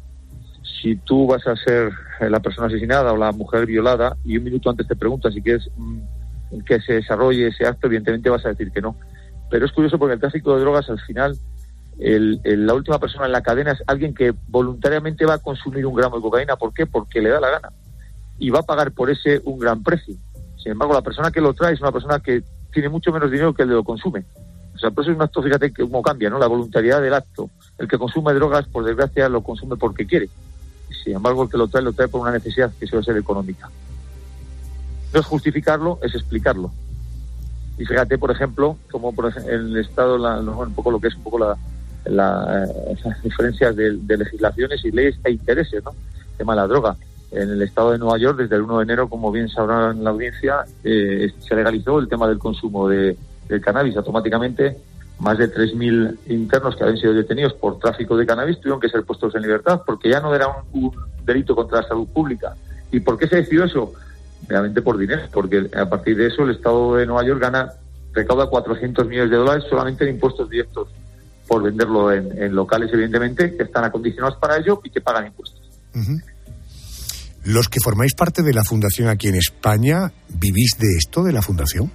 Si tú vas a ser eh, la persona asesinada o la mujer violada y un minuto antes te preguntas si quieres mm, que se desarrolle ese acto, evidentemente vas a decir que no. Pero es curioso porque el tráfico de drogas al final, la última persona en la cadena es alguien que voluntariamente va a consumir un gramo de cocaína. ¿Por qué? Porque le da la gana. Y va a pagar por ese un gran precio. Sin embargo, la persona que lo trae es una persona que tiene mucho menos dinero que el de lo consume. O sea, por eso es un acto, fíjate cómo cambia, ¿no? La voluntariedad del acto. El que consume drogas, por desgracia, lo consume porque quiere. Sin embargo, el que lo trae, lo trae por una necesidad que suele ser económica. No es justificarlo, es explicarlo. Y fíjate, por ejemplo, como por el Estado, un poco lo que es un poco la, la eh, las diferencias de, legislaciones y leyes e intereses, ¿no? El tema de la droga en el estado de Nueva York, desde el 1 de enero, como bien sabrán la audiencia, eh, se legalizó el tema del consumo de, del cannabis. Automáticamente, más de 3.000 internos que habían sido detenidos por tráfico de cannabis tuvieron que ser puestos en libertad porque ya no era un, delito contra la salud pública. ¿Y por qué se decidió eso? Realmente por dinero, porque a partir de eso el estado de Nueva York gana, recauda 400 millones de dólares solamente en impuestos directos por venderlo en, locales, evidentemente, que están acondicionados para ello y que pagan impuestos. Los que formáis parte de la fundación aquí en España, ¿vivís de esto, de la fundación?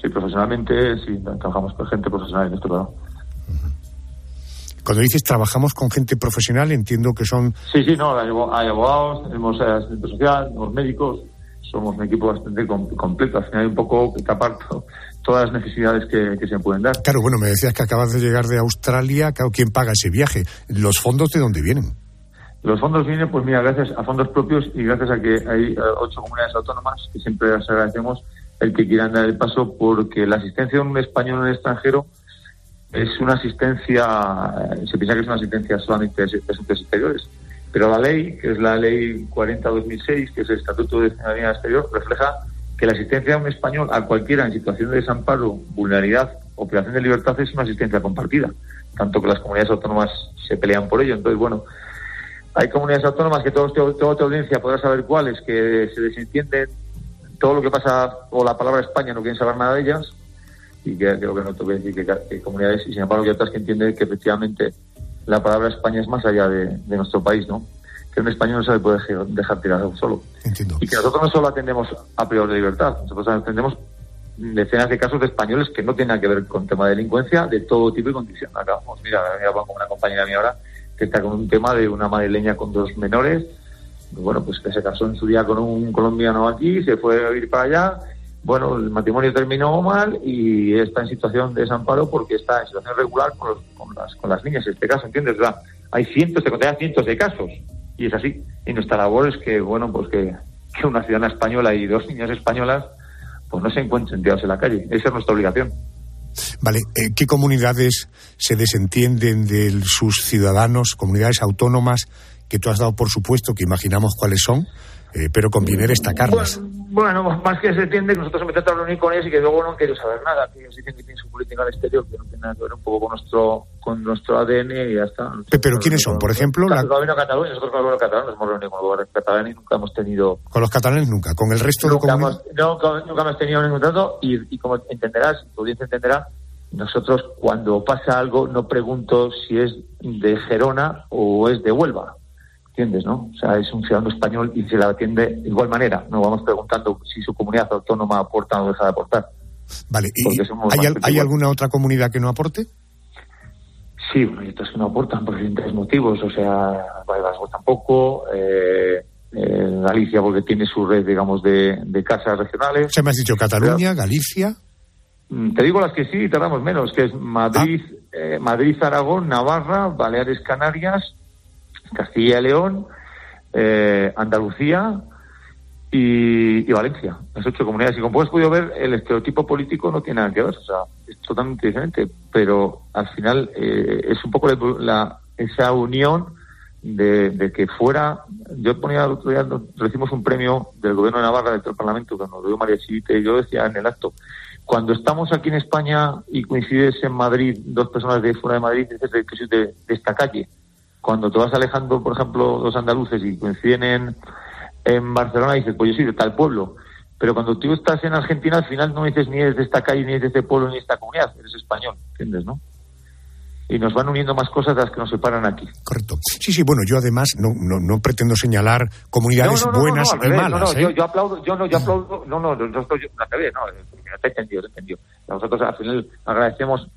Sí, profesionalmente, sí, trabajamos con gente profesional en esto, claro. Cuando dices trabajamos con gente profesional, entiendo que son... Sí, sí, no, hay abogados, tenemos asistente social, tenemos médicos, somos un equipo bastante completo. Al final hay un poco que tapar todas las necesidades que, que se pueden dar. Claro, bueno, me decías que acabas de llegar de Australia. Claro, ¿quién paga ese viaje? ¿Los fondos de dónde vienen? Los fondos vienen, pues mira, gracias a fondos propios y gracias a que hay eh, ocho comunidades autónomas que siempre les agradecemos el que quieran dar el paso porque la asistencia de un español en el extranjero es una asistencia, eh, se piensa que es una asistencia solamente de asuntos exteriores, pero la ley, que es la ley 40-2006, que es el Estatuto de Ciudadanía Exterior, refleja que la asistencia de un español a cualquiera en situación de desamparo, vulnerabilidad o privación de libertad es una asistencia compartida, tanto que las comunidades autónomas se pelean por ello. Entonces, bueno, hay comunidades autónomas que todo, toda tu audiencia podrá saber cuáles, que se desentienden todo lo que pasa o la palabra España no quieren saber nada de ellas y que creo que no tengo que decir que, hay comunidades y sin embargo hay otras que entienden que efectivamente la palabra España es más allá de, nuestro país, ¿no? Que un español no se le puede dejar tirado solo. Y que nosotros no solo atendemos a priori de libertad, nosotros atendemos decenas de casos de españoles que no tienen nada que ver con tema de delincuencia de todo tipo y condición. Acabamos, mira, mira con una compañera mía ahora que está con un tema de una madrileña con dos menores, bueno, pues que se casó en su día con un colombiano aquí, se fue a ir para allá, bueno, el matrimonio terminó mal y está en situación de desamparo porque está en situación regular con, las, con las niñas, en este caso, ¿entiendes? hay cientos, te contaría cientos de casos y es así. Y nuestra labor es que, bueno, pues que, que una ciudadana española y dos niñas españolas pues no se encuentren tirados en la calle. Esa es nuestra obligación. Vale, eh, ¿qué comunidades se desentienden de sus ciudadanos, comunidades autónomas que tú has dado por supuesto, que imaginamos cuáles son, eh, pero conviene destacarlas? Bueno, más que se entiende que nosotros hemos intentado reunir con ellos y que luego no han querido saber nada, que ellos dicen que tienen su política al exterior, que no tiene nada que ver un poco con nuestro con nuestro ADN y ya está. ¿Pero quiénes son? Por ejemplo... La... Cataluña, nosotros con los catalanes hemos reunido con los catalanes y nunca hemos tenido... ¿Con los catalanes nunca? ¿Con el resto de comunidades? No, nunca hemos tenido ningún trato y, y como entenderás, tu audiencia entenderá, nosotros cuando pasa algo no pregunto si es de Gerona o es de Huelva. ¿Entiendes, no? O sea, es un ciudadano español y se la atiende de igual manera. No vamos preguntando si su comunidad autónoma aporta o deja de aportar. Vale, ¿y ¿hay, alguna otra comunidad que no aporte? Sí, bueno, hay otras que no aportan por diferentes motivos. O sea, Vasco tampoco, eh, eh, Galicia porque tiene su red, digamos, de, casas regionales. Se me has dicho Cataluña, Galicia. Mm, te digo las que sí, tardamos menos, que es Madrid, ah. eh, Madrid, Aragón, Navarra, Baleares, Canarias, Castilla y León, eh, Andalucía y, Valencia. Las ocho comunidades. Y como has podido ver, el estereotipo político no tiene nada que ver, o sea, es totalmente diferente, pero al final eh, es un poco la, esa unión de, que fuera. Yo ponía el otro día, recibimos un premio del gobierno de Navarra, del Parlamento, que nos dio María Chivite, y yo decía en el acto cuando estamos aquí en España y coincides en Madrid, dos personas de fuera de Madrid, dices que soy de, esta calle. Cuando te vas alejando, por ejemplo, dos andaluces y coinciden en, en Barcelona, dices, pues yo soy de tal pueblo. Pero cuando tú estás en Argentina, al final no dices ni eres de esta calle, ni eres de este pueblo, ni de esta comunidad, eres español, ¿entiendes, no? y nos van uniendo más cosas de las que nos separan aquí. Correcto. Sí, sí, bueno, yo además no, no, no pretendo señalar comunidades buenas y malas. ¿eh? yo, yo, aplaudo, yo no, yo aplaudo, no, no, no estoy, no te no, te he entendido, te he entendido. Nosotros al final agradecemos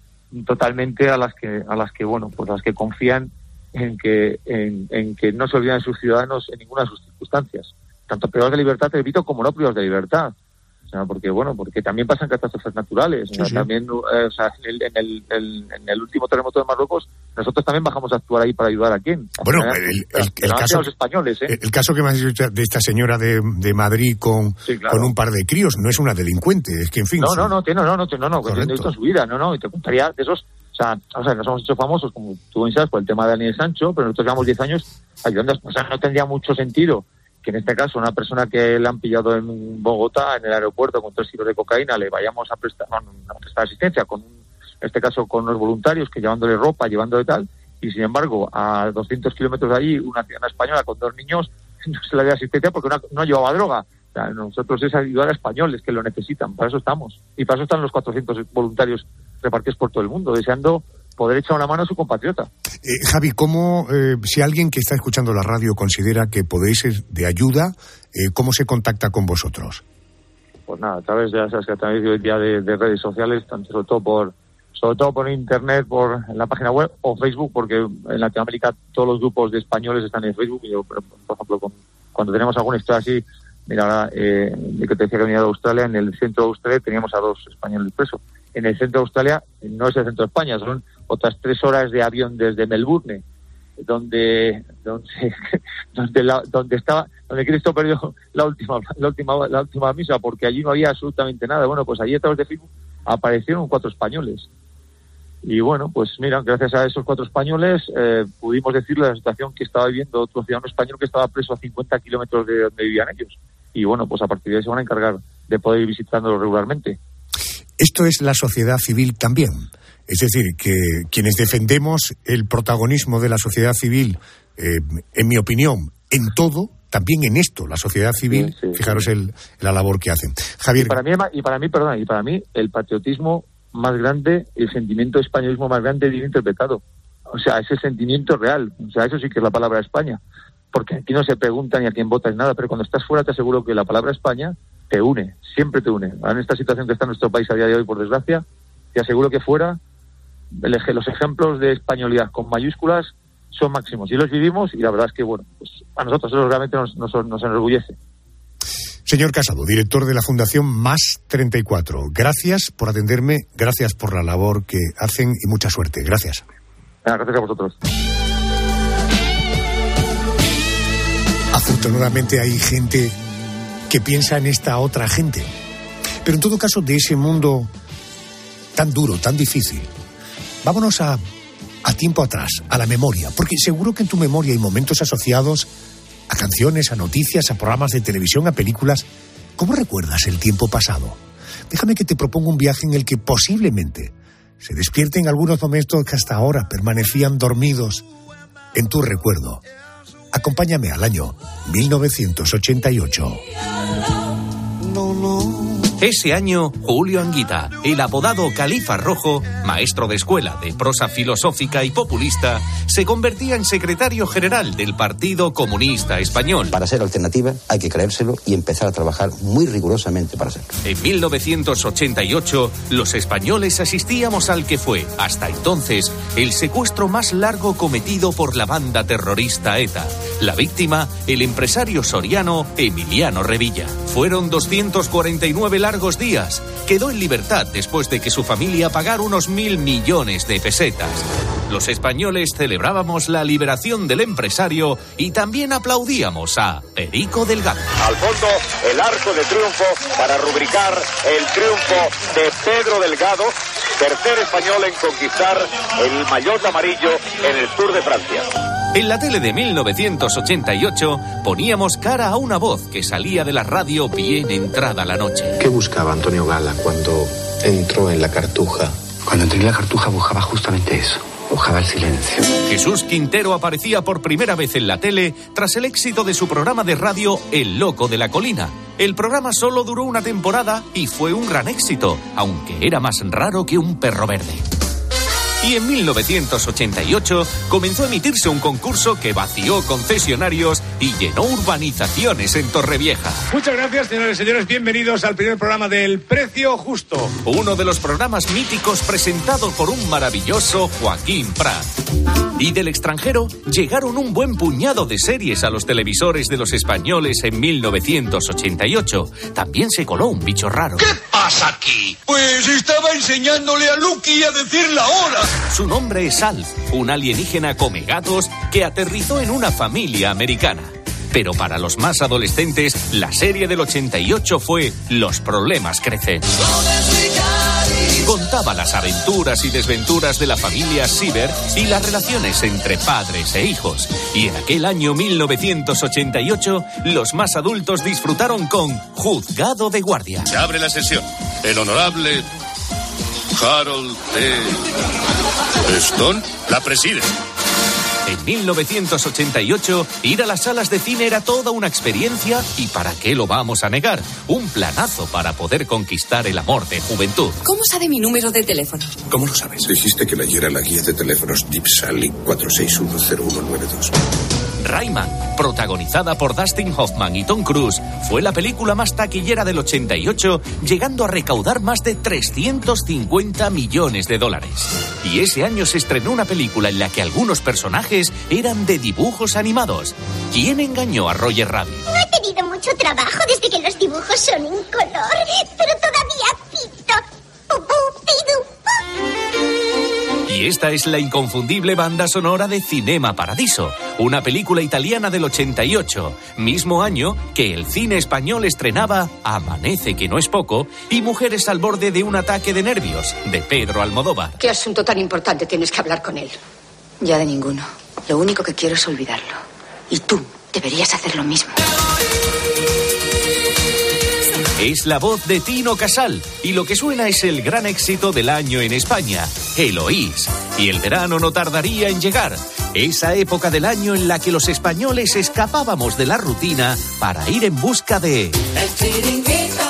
totalmente a las que, a las que, bueno, pues las que confían en que, en, en que no se olviden sus ciudadanos en ninguna de sus circunstancias. Tanto privados de libertad, te repito, como no privados de libertad. O sea, porque bueno, porque también pasan catástrofes naturales. También, eh, o sea, en el, en, el, último terremoto de Marruecos, nosotros también bajamos a actuar ahí para ayudar a quién. Bueno, el, caso, los españoles, ¿eh? el, caso que me has dicho de esta señora de, de Madrid con, con un par de críos no es una delincuente, es que en fin. No, no, no, no, no, no, no, no, no, no, no, no, y te contaría de esos. O sea, o sea, nos hemos hecho famosos, como tú sabes, por el tema de Daniel Sancho, pero nosotros llevamos 10 años ayudando. O sea, no tendría mucho sentido que en este caso una persona que le han pillado en Bogotá, en el aeropuerto, con tres kilos de cocaína, le vayamos a prestar, a prestar asistencia, con en este caso con los voluntarios, que llevándole ropa, llevándole tal, y sin embargo, a 200 kilómetros de allí, una ciudadana española con dos niños no se le da asistencia porque no, llevaba droga. nosotros es ayudar a españoles que lo necesitan, para eso estamos. Y para eso están los 400 voluntarios repartidos por todo el mundo, deseando poder echar una mano a su compatriota. Eh, Javi, ¿cómo, eh, si alguien que está escuchando la radio considera que podéis ser de ayuda, eh, cómo se contacta con vosotros? Pues nada, a través de, a través de, de, redes sociales, tanto sobre todo por sobre todo por internet, por la página web o Facebook, porque en Latinoamérica todos los grupos de españoles están en Facebook. Y yo, por, ejemplo, cuando tenemos alguna historia así, Mira, ahora, eh, que te decía que venía de Australia, en el centro de Australia teníamos a dos españoles presos. En el centro de Australia no es el centro de España, son otras tres horas de avión desde Melbourne, donde donde donde, estaba donde Cristo perdió la última la última la última misa porque allí no había absolutamente nada. Bueno, pues allí a través de Facebook aparecieron cuatro españoles. Y bueno, pues mira, gracias a esos cuatro españoles eh, pudimos decirle la situación que estaba viviendo otro ciudadano español que estaba preso a 50 kilómetros de donde vivían ellos y bueno, pues a partir de ahí se van a encargar de poder ir visitándolo regularmente. Esto es la sociedad civil también. Es decir, que quienes defendemos el protagonismo de la sociedad civil, eh, en mi opinión, en todo, también en esto, la sociedad civil, fijaros El, la labor que hacen. Javier. Y para mí, y para mí, perdón, y para mí el patriotismo más grande, el sentimiento de españolismo más grande bien interpretado. O sea, ese sentimiento real. O sea, eso sí que es la palabra España porque aquí no se pregunta ni a quién vota ni nada, pero cuando estás fuera te aseguro que la palabra España te une, siempre te une. En esta situación que está nuestro país a día de hoy, por desgracia, te aseguro que fuera los ejemplos de españolidad con mayúsculas son máximos y los vivimos y la verdad es que, bueno, pues a nosotros eso realmente nos, nos, enorgullece. Señor Casado, director de la Fundación Más 34, gracias por atenderme, gracias por la labor que hacen y mucha suerte. Gracias. Gracias a vosotros. Afortunadamente hay gente que piensa en esta otra gente. Pero en todo caso, de ese mundo tan duro, tan difícil, vámonos a, a tiempo atrás, a la memoria, porque seguro que en tu memoria hay momentos asociados a canciones, a noticias, a programas de televisión, a películas. ¿Cómo recuerdas el tiempo pasado? Déjame que te proponga un viaje en el que posiblemente se despierten algunos momentos que hasta ahora permanecían dormidos en tu recuerdo. Acompáñame al año 1988. Ese año, Julio Anguita, el apodado Califa Rojo, maestro de escuela de prosa filosófica y populista, se convertía en secretario general del Partido Comunista Español. Para ser alternativa hay que creérselo y empezar a trabajar muy rigurosamente para serlo. En 1988, los españoles asistíamos al que fue, hasta entonces, el secuestro más largo cometido por la banda terrorista ETA. La víctima, el empresario soriano Emiliano Revilla. Fueron 249 largos días. Quedó en libertad después de que su familia pagara unos mil millones de pesetas. Los españoles celebrábamos la liberación del empresario y también aplaudíamos a Perico Delgado. Al fondo, el arco de triunfo para rubricar el triunfo de Pedro Delgado, tercer español en conquistar el maillot amarillo en el Tour de Francia. En la tele de 1988 poníamos cara a una voz que salía de la radio bien entrada la noche. ¿Qué buscaba Antonio Gala cuando entró en la cartuja? Cuando entré en la cartuja buscaba justamente eso. Buscaba el silencio. Jesús Quintero aparecía por primera vez en la tele tras el éxito de su programa de radio El Loco de la Colina. El programa solo duró una temporada y fue un gran éxito, aunque era más raro que un perro verde. Y en 1988 comenzó a emitirse un concurso que vació concesionarios y llenó urbanizaciones en Torrevieja. Muchas gracias, señores y señores. Bienvenidos al primer programa del Precio Justo. Uno de los programas míticos presentados por un maravilloso Joaquín Prat. Y del extranjero llegaron un buen puñado de series a los televisores de los españoles en 1988. También se coló un bicho raro. ¿Qué pasa aquí? Pues estaba enseñándole a Lucky a decir la hora. Su nombre es Alf, un alienígena come gatos que aterrizó en una familia americana. Pero para los más adolescentes, la serie del 88 fue Los problemas crecen. Contaba las aventuras y desventuras de la familia Siever y las relaciones entre padres e hijos. Y en aquel año 1988, los más adultos disfrutaron con Juzgado de Guardia. Se abre la sesión. El honorable Harold T. Stone la preside. En 1988, ir a las salas de cine era toda una experiencia y ¿para qué lo vamos a negar? Un planazo para poder conquistar el amor de juventud. ¿Cómo sabe mi número de teléfono? ¿Cómo lo sabes? Dijiste que leyera la guía de teléfonos Deep Sally 4610192. Rayman, protagonizada por Dustin Hoffman y Tom Cruise, fue la película más taquillera del 88, llegando a recaudar más de 350 millones de dólares. Y ese año se estrenó una película en la que algunos personajes eran de dibujos animados. ¿Quién engañó a Roger Rabbit? No he tenido mucho trabajo desde los dibujos son en color, pero todavía pito. Y esta es la inconfundible banda sonora de Cinema Paradiso, una película italiana del 88, mismo año que el cine español estrenaba Amanece que no es poco y Mujeres al borde de un ataque de nervios, de Pedro Almodóvar. ¿Qué asunto tan importante tienes que hablar con él? Ya de ninguno. Lo único que quiero es olvidarlo. Y tú deberías hacer lo mismo. Es la voz de Tino Casal y lo que suena es el gran éxito del año en España, Eloís. Y el verano no tardaría en llegar, esa época del año en la que los españoles escapábamos de la rutina para ir en busca de... El chiringuito,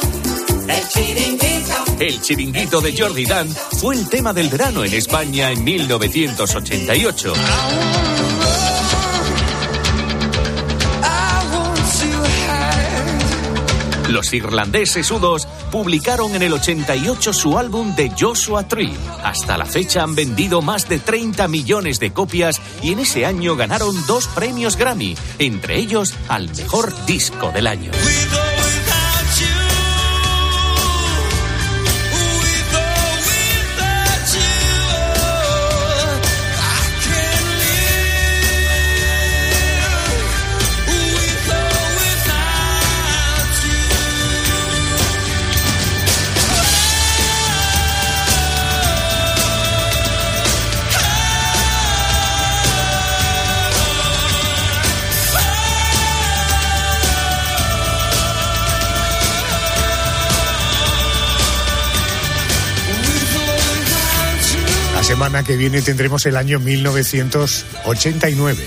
el chiringuito. El chiringuito de Jordi Dan fue el tema del verano en España en 1988. Los irlandeses U2 publicaron en el 88 su álbum The Joshua Tree. Hasta la fecha han vendido más de 30 millones de copias y en ese año ganaron dos premios Grammy, entre ellos al mejor disco del año. Semana que viene tendremos el año 1989.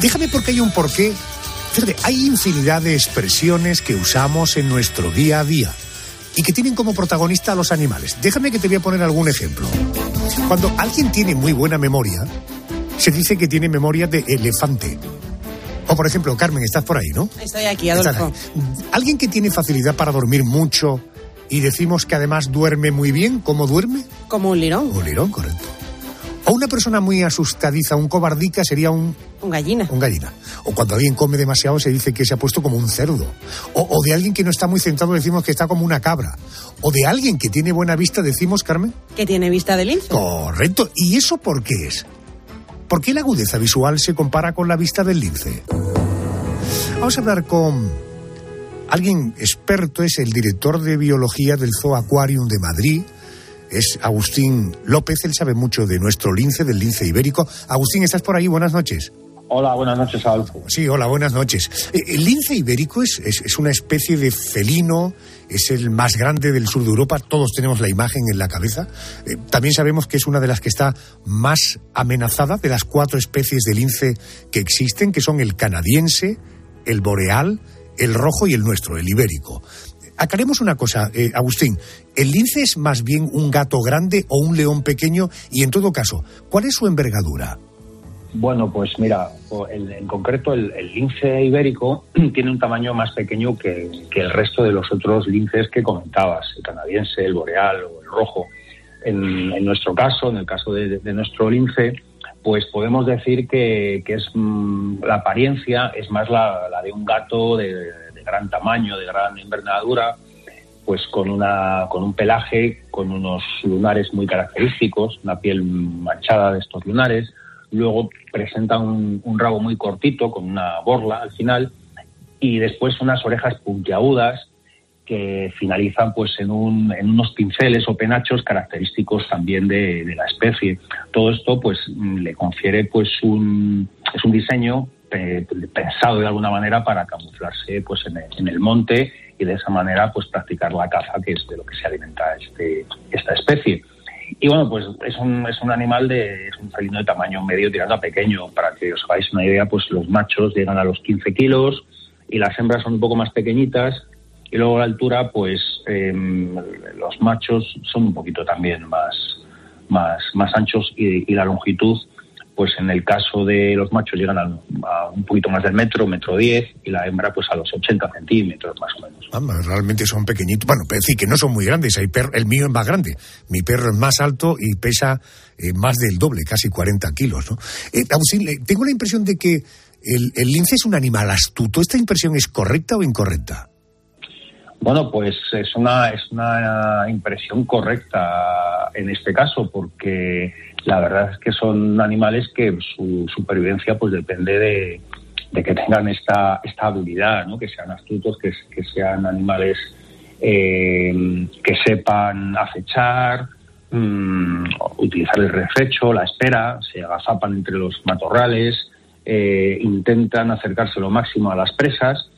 Déjame porque hay un porqué. Fíjate, hay infinidad de expresiones que usamos en nuestro día a día y que tienen como protagonista a los animales. Déjame que te voy a poner algún ejemplo. Cuando alguien tiene muy buena memoria, se dice que tiene memoria de elefante. O por ejemplo, Carmen, estás por ahí, ¿no? Estoy aquí, Adolfo. Alguien que tiene facilidad para dormir mucho y decimos que además duerme muy bien, ¿cómo duerme? Como un lirón. Un lirón, correcto. O una persona muy asustadiza, un cobardica, sería un, Un gallina. un gallina. O cuando alguien come demasiado se dice que se ha puesto como un cerdo. O, o de alguien que no está muy centrado decimos que está como una cabra. O de alguien que tiene buena vista decimos, Carmen. Que tiene vista de lince. Correcto. ¿Y eso por qué es? ¿Por qué la agudeza visual se compara con la vista del lince? Vamos a hablar con alguien experto, es el director de biología del Zoo Aquarium de Madrid. Es Agustín López, él sabe mucho de nuestro lince, del lince ibérico. Agustín, ¿estás por ahí? Buenas noches. Hola, buenas noches, Adolfo. Sí, hola, buenas noches. Eh, El lince ibérico es, es- es una especie de felino, es el más grande del sur de Europa, todos tenemos la imagen en la cabeza. Eh, también sabemos que es una de las que está más amenazada de las cuatro especies de lince que existen, que son el canadiense, el boreal, el rojo y el nuestro, el ibérico. Aclaremos una cosa, eh, Agustín. ¿El lince es más bien un gato grande o un león pequeño? Y en todo caso, ¿cuál es su envergadura? Bueno, pues mira, en concreto el, lince ibérico tiene un tamaño más pequeño que, el resto de los otros linces que comentabas, el canadiense, el boreal o el rojo. En, nuestro caso, en el caso de nuestro lince, pues podemos decir que, que es mm, la apariencia es más la, de un gato de, gran tamaño, de gran envergadura, pues con una con un pelaje, con unos lunares muy característicos, una piel manchada de estos lunares. Luego presenta un, un rabo muy cortito con una borla al final y después unas orejas puntiagudas que finalizan pues en, un- en unos pinceles o penachos característicos también de, la especie. Todo esto pues mm, le confiere pues un es un diseño eh, pensado de alguna manera para camuflarse pues en el, en el monte y de esa manera pues practicar la caza que es de lo que se alimenta este, esta especie. Y bueno, pues es un, es un animal de, es un felino de tamaño medio tirando a pequeño. Para que os hagáis una idea, pues los machos llegan a los 15 kilos y las hembras son un poco más pequeñitas. Y luego la altura, pues em, los machos son un poquito también más, más, más anchos y, la longitud, pues en el caso de los machos llegan a, a un poquito más del metro, metro diez, y la hembra pues a los 80 centímetros más o menos. Vamos, realmente son pequeñitos. Bueno, pero decir que no son muy grandes. Hay perro- el mío es más grande. Mi perro es más alto y pesa eh, más del doble, casi 40 kilos. ¿no? Eh, eh, tengo la impresión de que el lince es un animal astuto. ¿Esta impresión es correcta o incorrecta? Bueno, pues es una, es una impresión correcta en este caso, porque la verdad es que son animales que su supervivencia pues depende de, de que tengan esta, esta habilidad, ¿no? que sean astutos, que, sean animales eh, que sepan acechar, mm, utilizar el reflecho, la espera, se agazapan entre los matorrales, eh, intentan acercarse lo máximo a las presas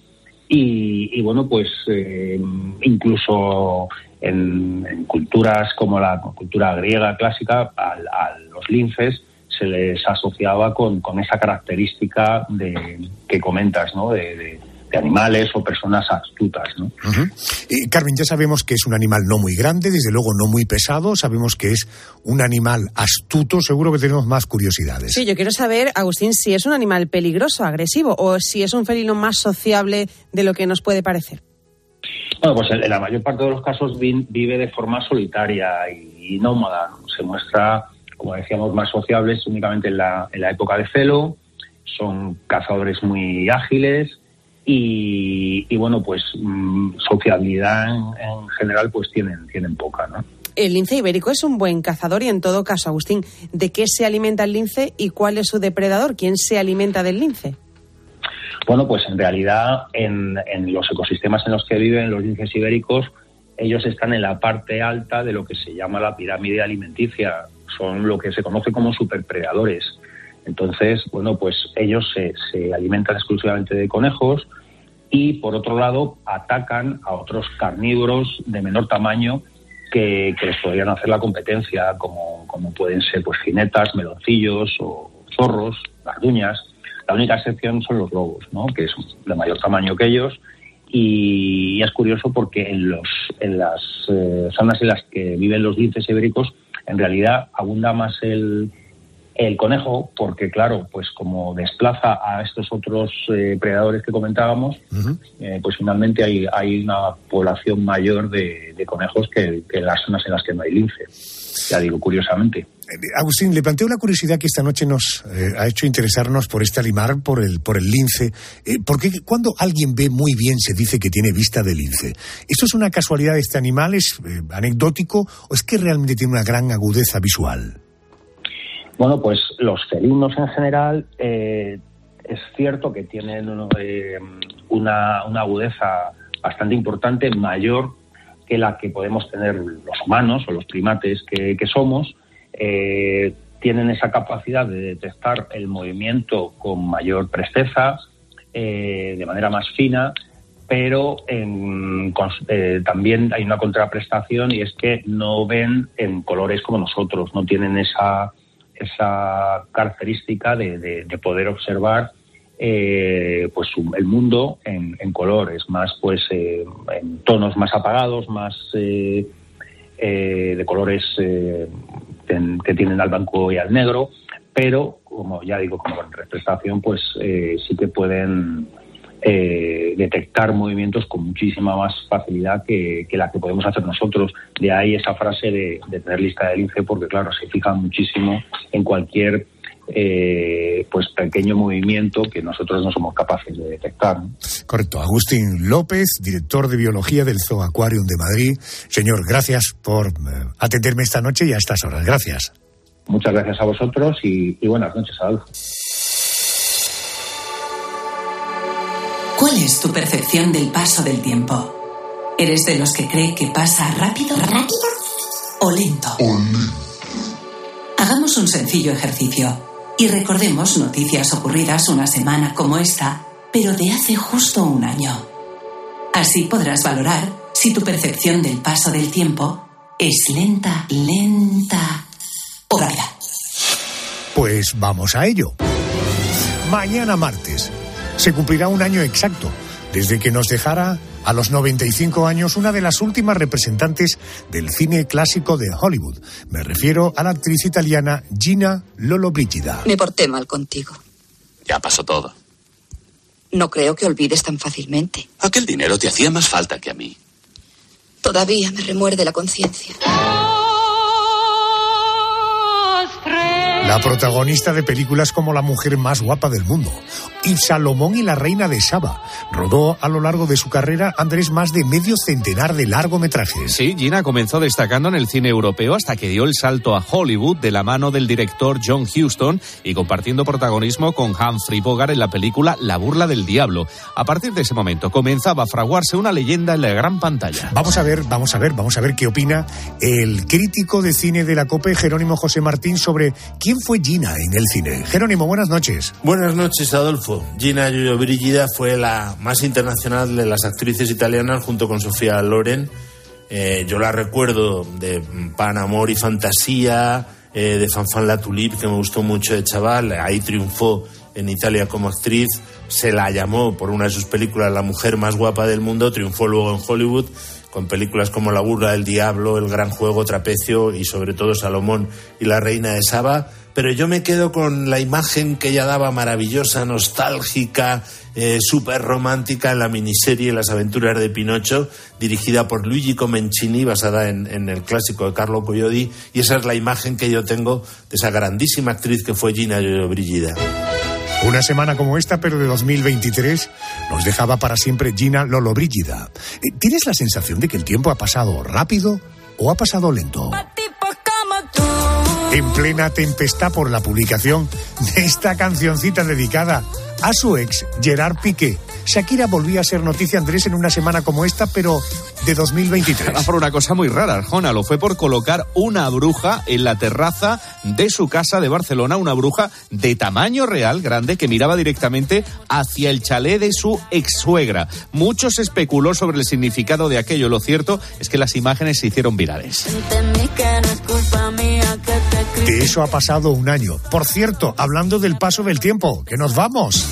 y, bueno, pues eh, incluso en, culturas como la cultura griega clásica, a, los linces se les asociaba con, con esa característica de, que comentas, ¿no? de animales o personas astutas. ¿no? Eh, Carmen, ya sabemos que es un animal no muy grande, desde luego no muy pesado, sabemos que es un animal astuto, seguro que tenemos más curiosidades. Sí, yo quiero saber, Agustín, si es un animal peligroso, agresivo, o si es un felino más sociable de lo que nos puede parecer. Bueno, pues en la mayor parte de los casos vive de forma solitaria y nómada. Se muestra, como decíamos, más sociables únicamente en la, en la época de celo. Son cazadores muy ágiles, y, bueno, pues mm, sociabilidad en, general pues tienen, tienen poca, ¿no? El lince ibérico es un buen cazador y en todo caso, Agustín, ¿de qué se alimenta el lince y cuál es su depredador? ¿Quién se alimenta del lince? Bueno, pues en realidad en, en los ecosistemas en los que viven los linces ibéricos, ellos están en la parte alta de lo que se llama la pirámide alimenticia. Son lo que se conoce como superpredadores. Entonces, bueno, pues ellos se, se alimentan exclusivamente de conejos y, por otro lado, atacan a otros carnívoros de menor tamaño que, les podrían hacer la competencia, como, como pueden ser pues jinetas, meloncillos o zorros, garduñas. La única excepción son los lobos, ¿no? que son de mayor tamaño que ellos. Y, es curioso porque en, los, en las eh, zonas en las que viven los linces ibéricos, en realidad abunda más el, el conejo, porque claro, pues como desplaza a estos otros eh, predadores que comentábamos, eh, pues finalmente hay, hay una población mayor de, conejos que, en las zonas en las que no hay lince. Ya digo, curiosamente. Eh, Agustín, le planteo una curiosidad que esta noche nos ha hecho interesarnos por este animal, por el, por el lince. porque cuando alguien ve muy bien se dice que tiene vista de lince. ¿Esto es una casualidad de este animal? ¿Es anecdótico? ¿O es que realmente tiene una gran agudeza visual? Bueno, pues los felinos en general eh, es cierto que tienen eh, una, agudeza bastante importante, mayor que la que podemos tener los humanos o los primates que, somos. Eh, tienen esa capacidad de detectar el movimiento con mayor presteza, de manera más fina, pero también hay una contraprestación y es que no ven en colores como nosotros, no tienen esa esa característica de, poder observar eh, pues el mundo en, colores, más pues eh, en tonos más apagados, más eh, de colores que tienen al blanco y al negro, pero como ya digo, como en representación, pues sí que pueden eh, detectar movimientos con muchísima más facilidad que, la que podemos hacer nosotros. De ahí esa frase de, tener lista del lince, porque claro, se fijan muchísimo en cualquier eh, pues pequeño movimiento que nosotros no somos capaces de detectar. Correcto. Agustín López, director de biología del Zoo Aquarium de Madrid. Señor, gracias por eh, atenderme esta noche y a estas horas. Gracias. Muchas gracias a vosotros y, y buenas noches, Adolfo. ¿Cuál es tu percepción del paso del tiempo? ¿Eres de los que cree que pasa rápido? ¿Rápido? ¿O lento? Hagamos un sencillo ejercicio y recordemos noticias ocurridas una semana como esta, pero de hace justo un año. Así podrás valorar si tu percepción del paso del tiempo es lenta, lenta o rápida. Pues vamos a ello. Mañana martes se cumplirá un año exacto desde que nos dejara a los 95 años una de las últimas representantes del cine clásico de Hollywood. Me refiero a la actriz italiana Gina Lollobrigida. Me porté mal contigo. Ya pasó todo. No creo que olvides tan fácilmente. Aquel dinero te hacía más falta que a mí. Todavía me remuerde la conciencia. La protagonista de películas como La mujer más guapa del mundo y Salomón y la reina de Saba. Rodó a lo largo de su carrera Andrés más de medio centenar de largometrajes. Sí, Gina comenzó destacando en el cine europeo hasta que dio el salto a Hollywood de la mano del director John Huston y compartiendo protagonismo con Humphrey Bogart en la película La burla del diablo. A partir de ese momento comenzaba a fraguarse una leyenda en la gran pantalla. Vamos a ver, vamos a ver, vamos a ver qué opina el crítico de cine de la COPE, Jerónimo José Martín, sobre quién fue Gina en el cine. Jerónimo, buenas noches. Buenas noches, Adolfo. Gina Giulio Brigida fue la más internacional de las actrices italianas junto con Sofía Loren. Eh, yo la recuerdo de Pan, Amor y Fantasía, eh, de Fanfan La Tulip, que me gustó mucho de chaval. Ahí triunfó en Italia como actriz. Se la llamó por una de sus películas la mujer más guapa del mundo. Triunfó luego en Hollywood con películas como La burla del diablo, El gran juego, Trapecio y sobre todo Salomón y La reina de Saba pero yo me quedo con la imagen que ella daba maravillosa, nostálgica, eh, súper romántica en la miniserie Las aventuras de Pinocho, dirigida por Luigi Comencini, basada en, en, el clásico de Carlo Collodi, y esa es la imagen que yo tengo de esa grandísima actriz que fue Gina Brigida. Una semana como esta, pero de 2023, nos dejaba para siempre Gina Lollobrigida. Eh, ¿Tienes la sensación de que el tiempo ha pasado rápido o ha pasado lento? En plena tempestad por la publicación de esta cancioncita dedicada a su ex, Gerard Piqué. Shakira volvía a ser noticia, Andrés, en una semana como esta, pero de 2023. Va por una cosa muy rara, Arjona. Lo fue por colocar una bruja en la terraza de su casa de Barcelona, una bruja de tamaño real, grande, que miraba directamente hacia el chalet de su ex suegra. Muchos especuló sobre el significado de aquello. Lo cierto es que las imágenes se hicieron virales. De eso ha pasado un año. Por cierto, hablando del paso del tiempo, que nos vamos.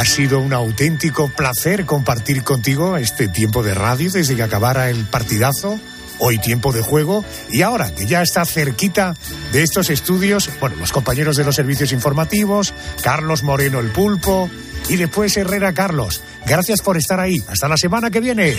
Ha sido un auténtico placer compartir contigo este tiempo de radio desde que acabara el partidazo. Hoy tiempo de juego y ahora que ya está cerquita de estos estudios, bueno, los compañeros de los servicios informativos, Carlos Moreno el Pulpo y después Herrera Carlos. Gracias por estar ahí. Hasta la semana que viene.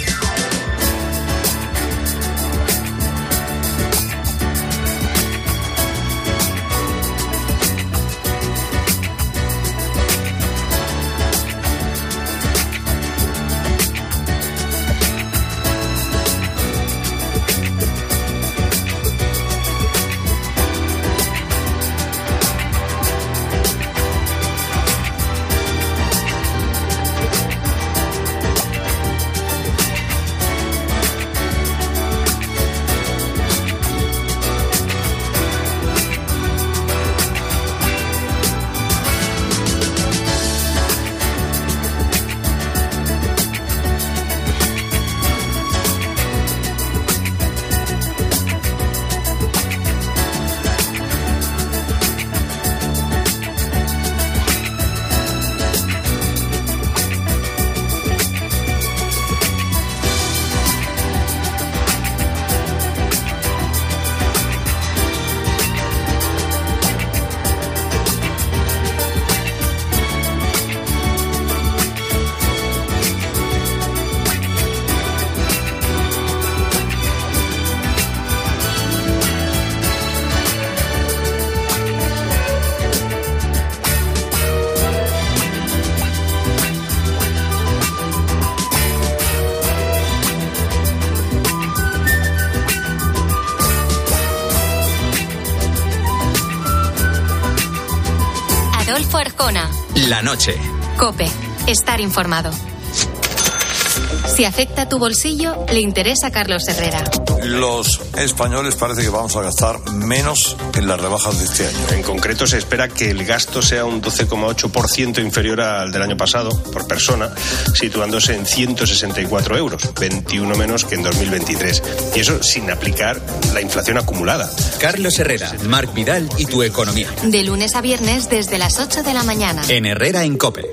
La noche. Cope. Estar informado. Si afecta tu bolsillo, le interesa a Carlos Herrera. Los españoles parece que vamos a gastar menos en las rebajas de este año. En concreto, se espera que el gasto sea un 12,8% inferior al del año pasado por persona, situándose en 164 euros, 21 menos que en 2023. Y eso sin aplicar la inflación acumulada. Carlos Herrera, Marc Vidal y tu economía. De lunes a viernes desde las 8 de la mañana. En Herrera en Cope.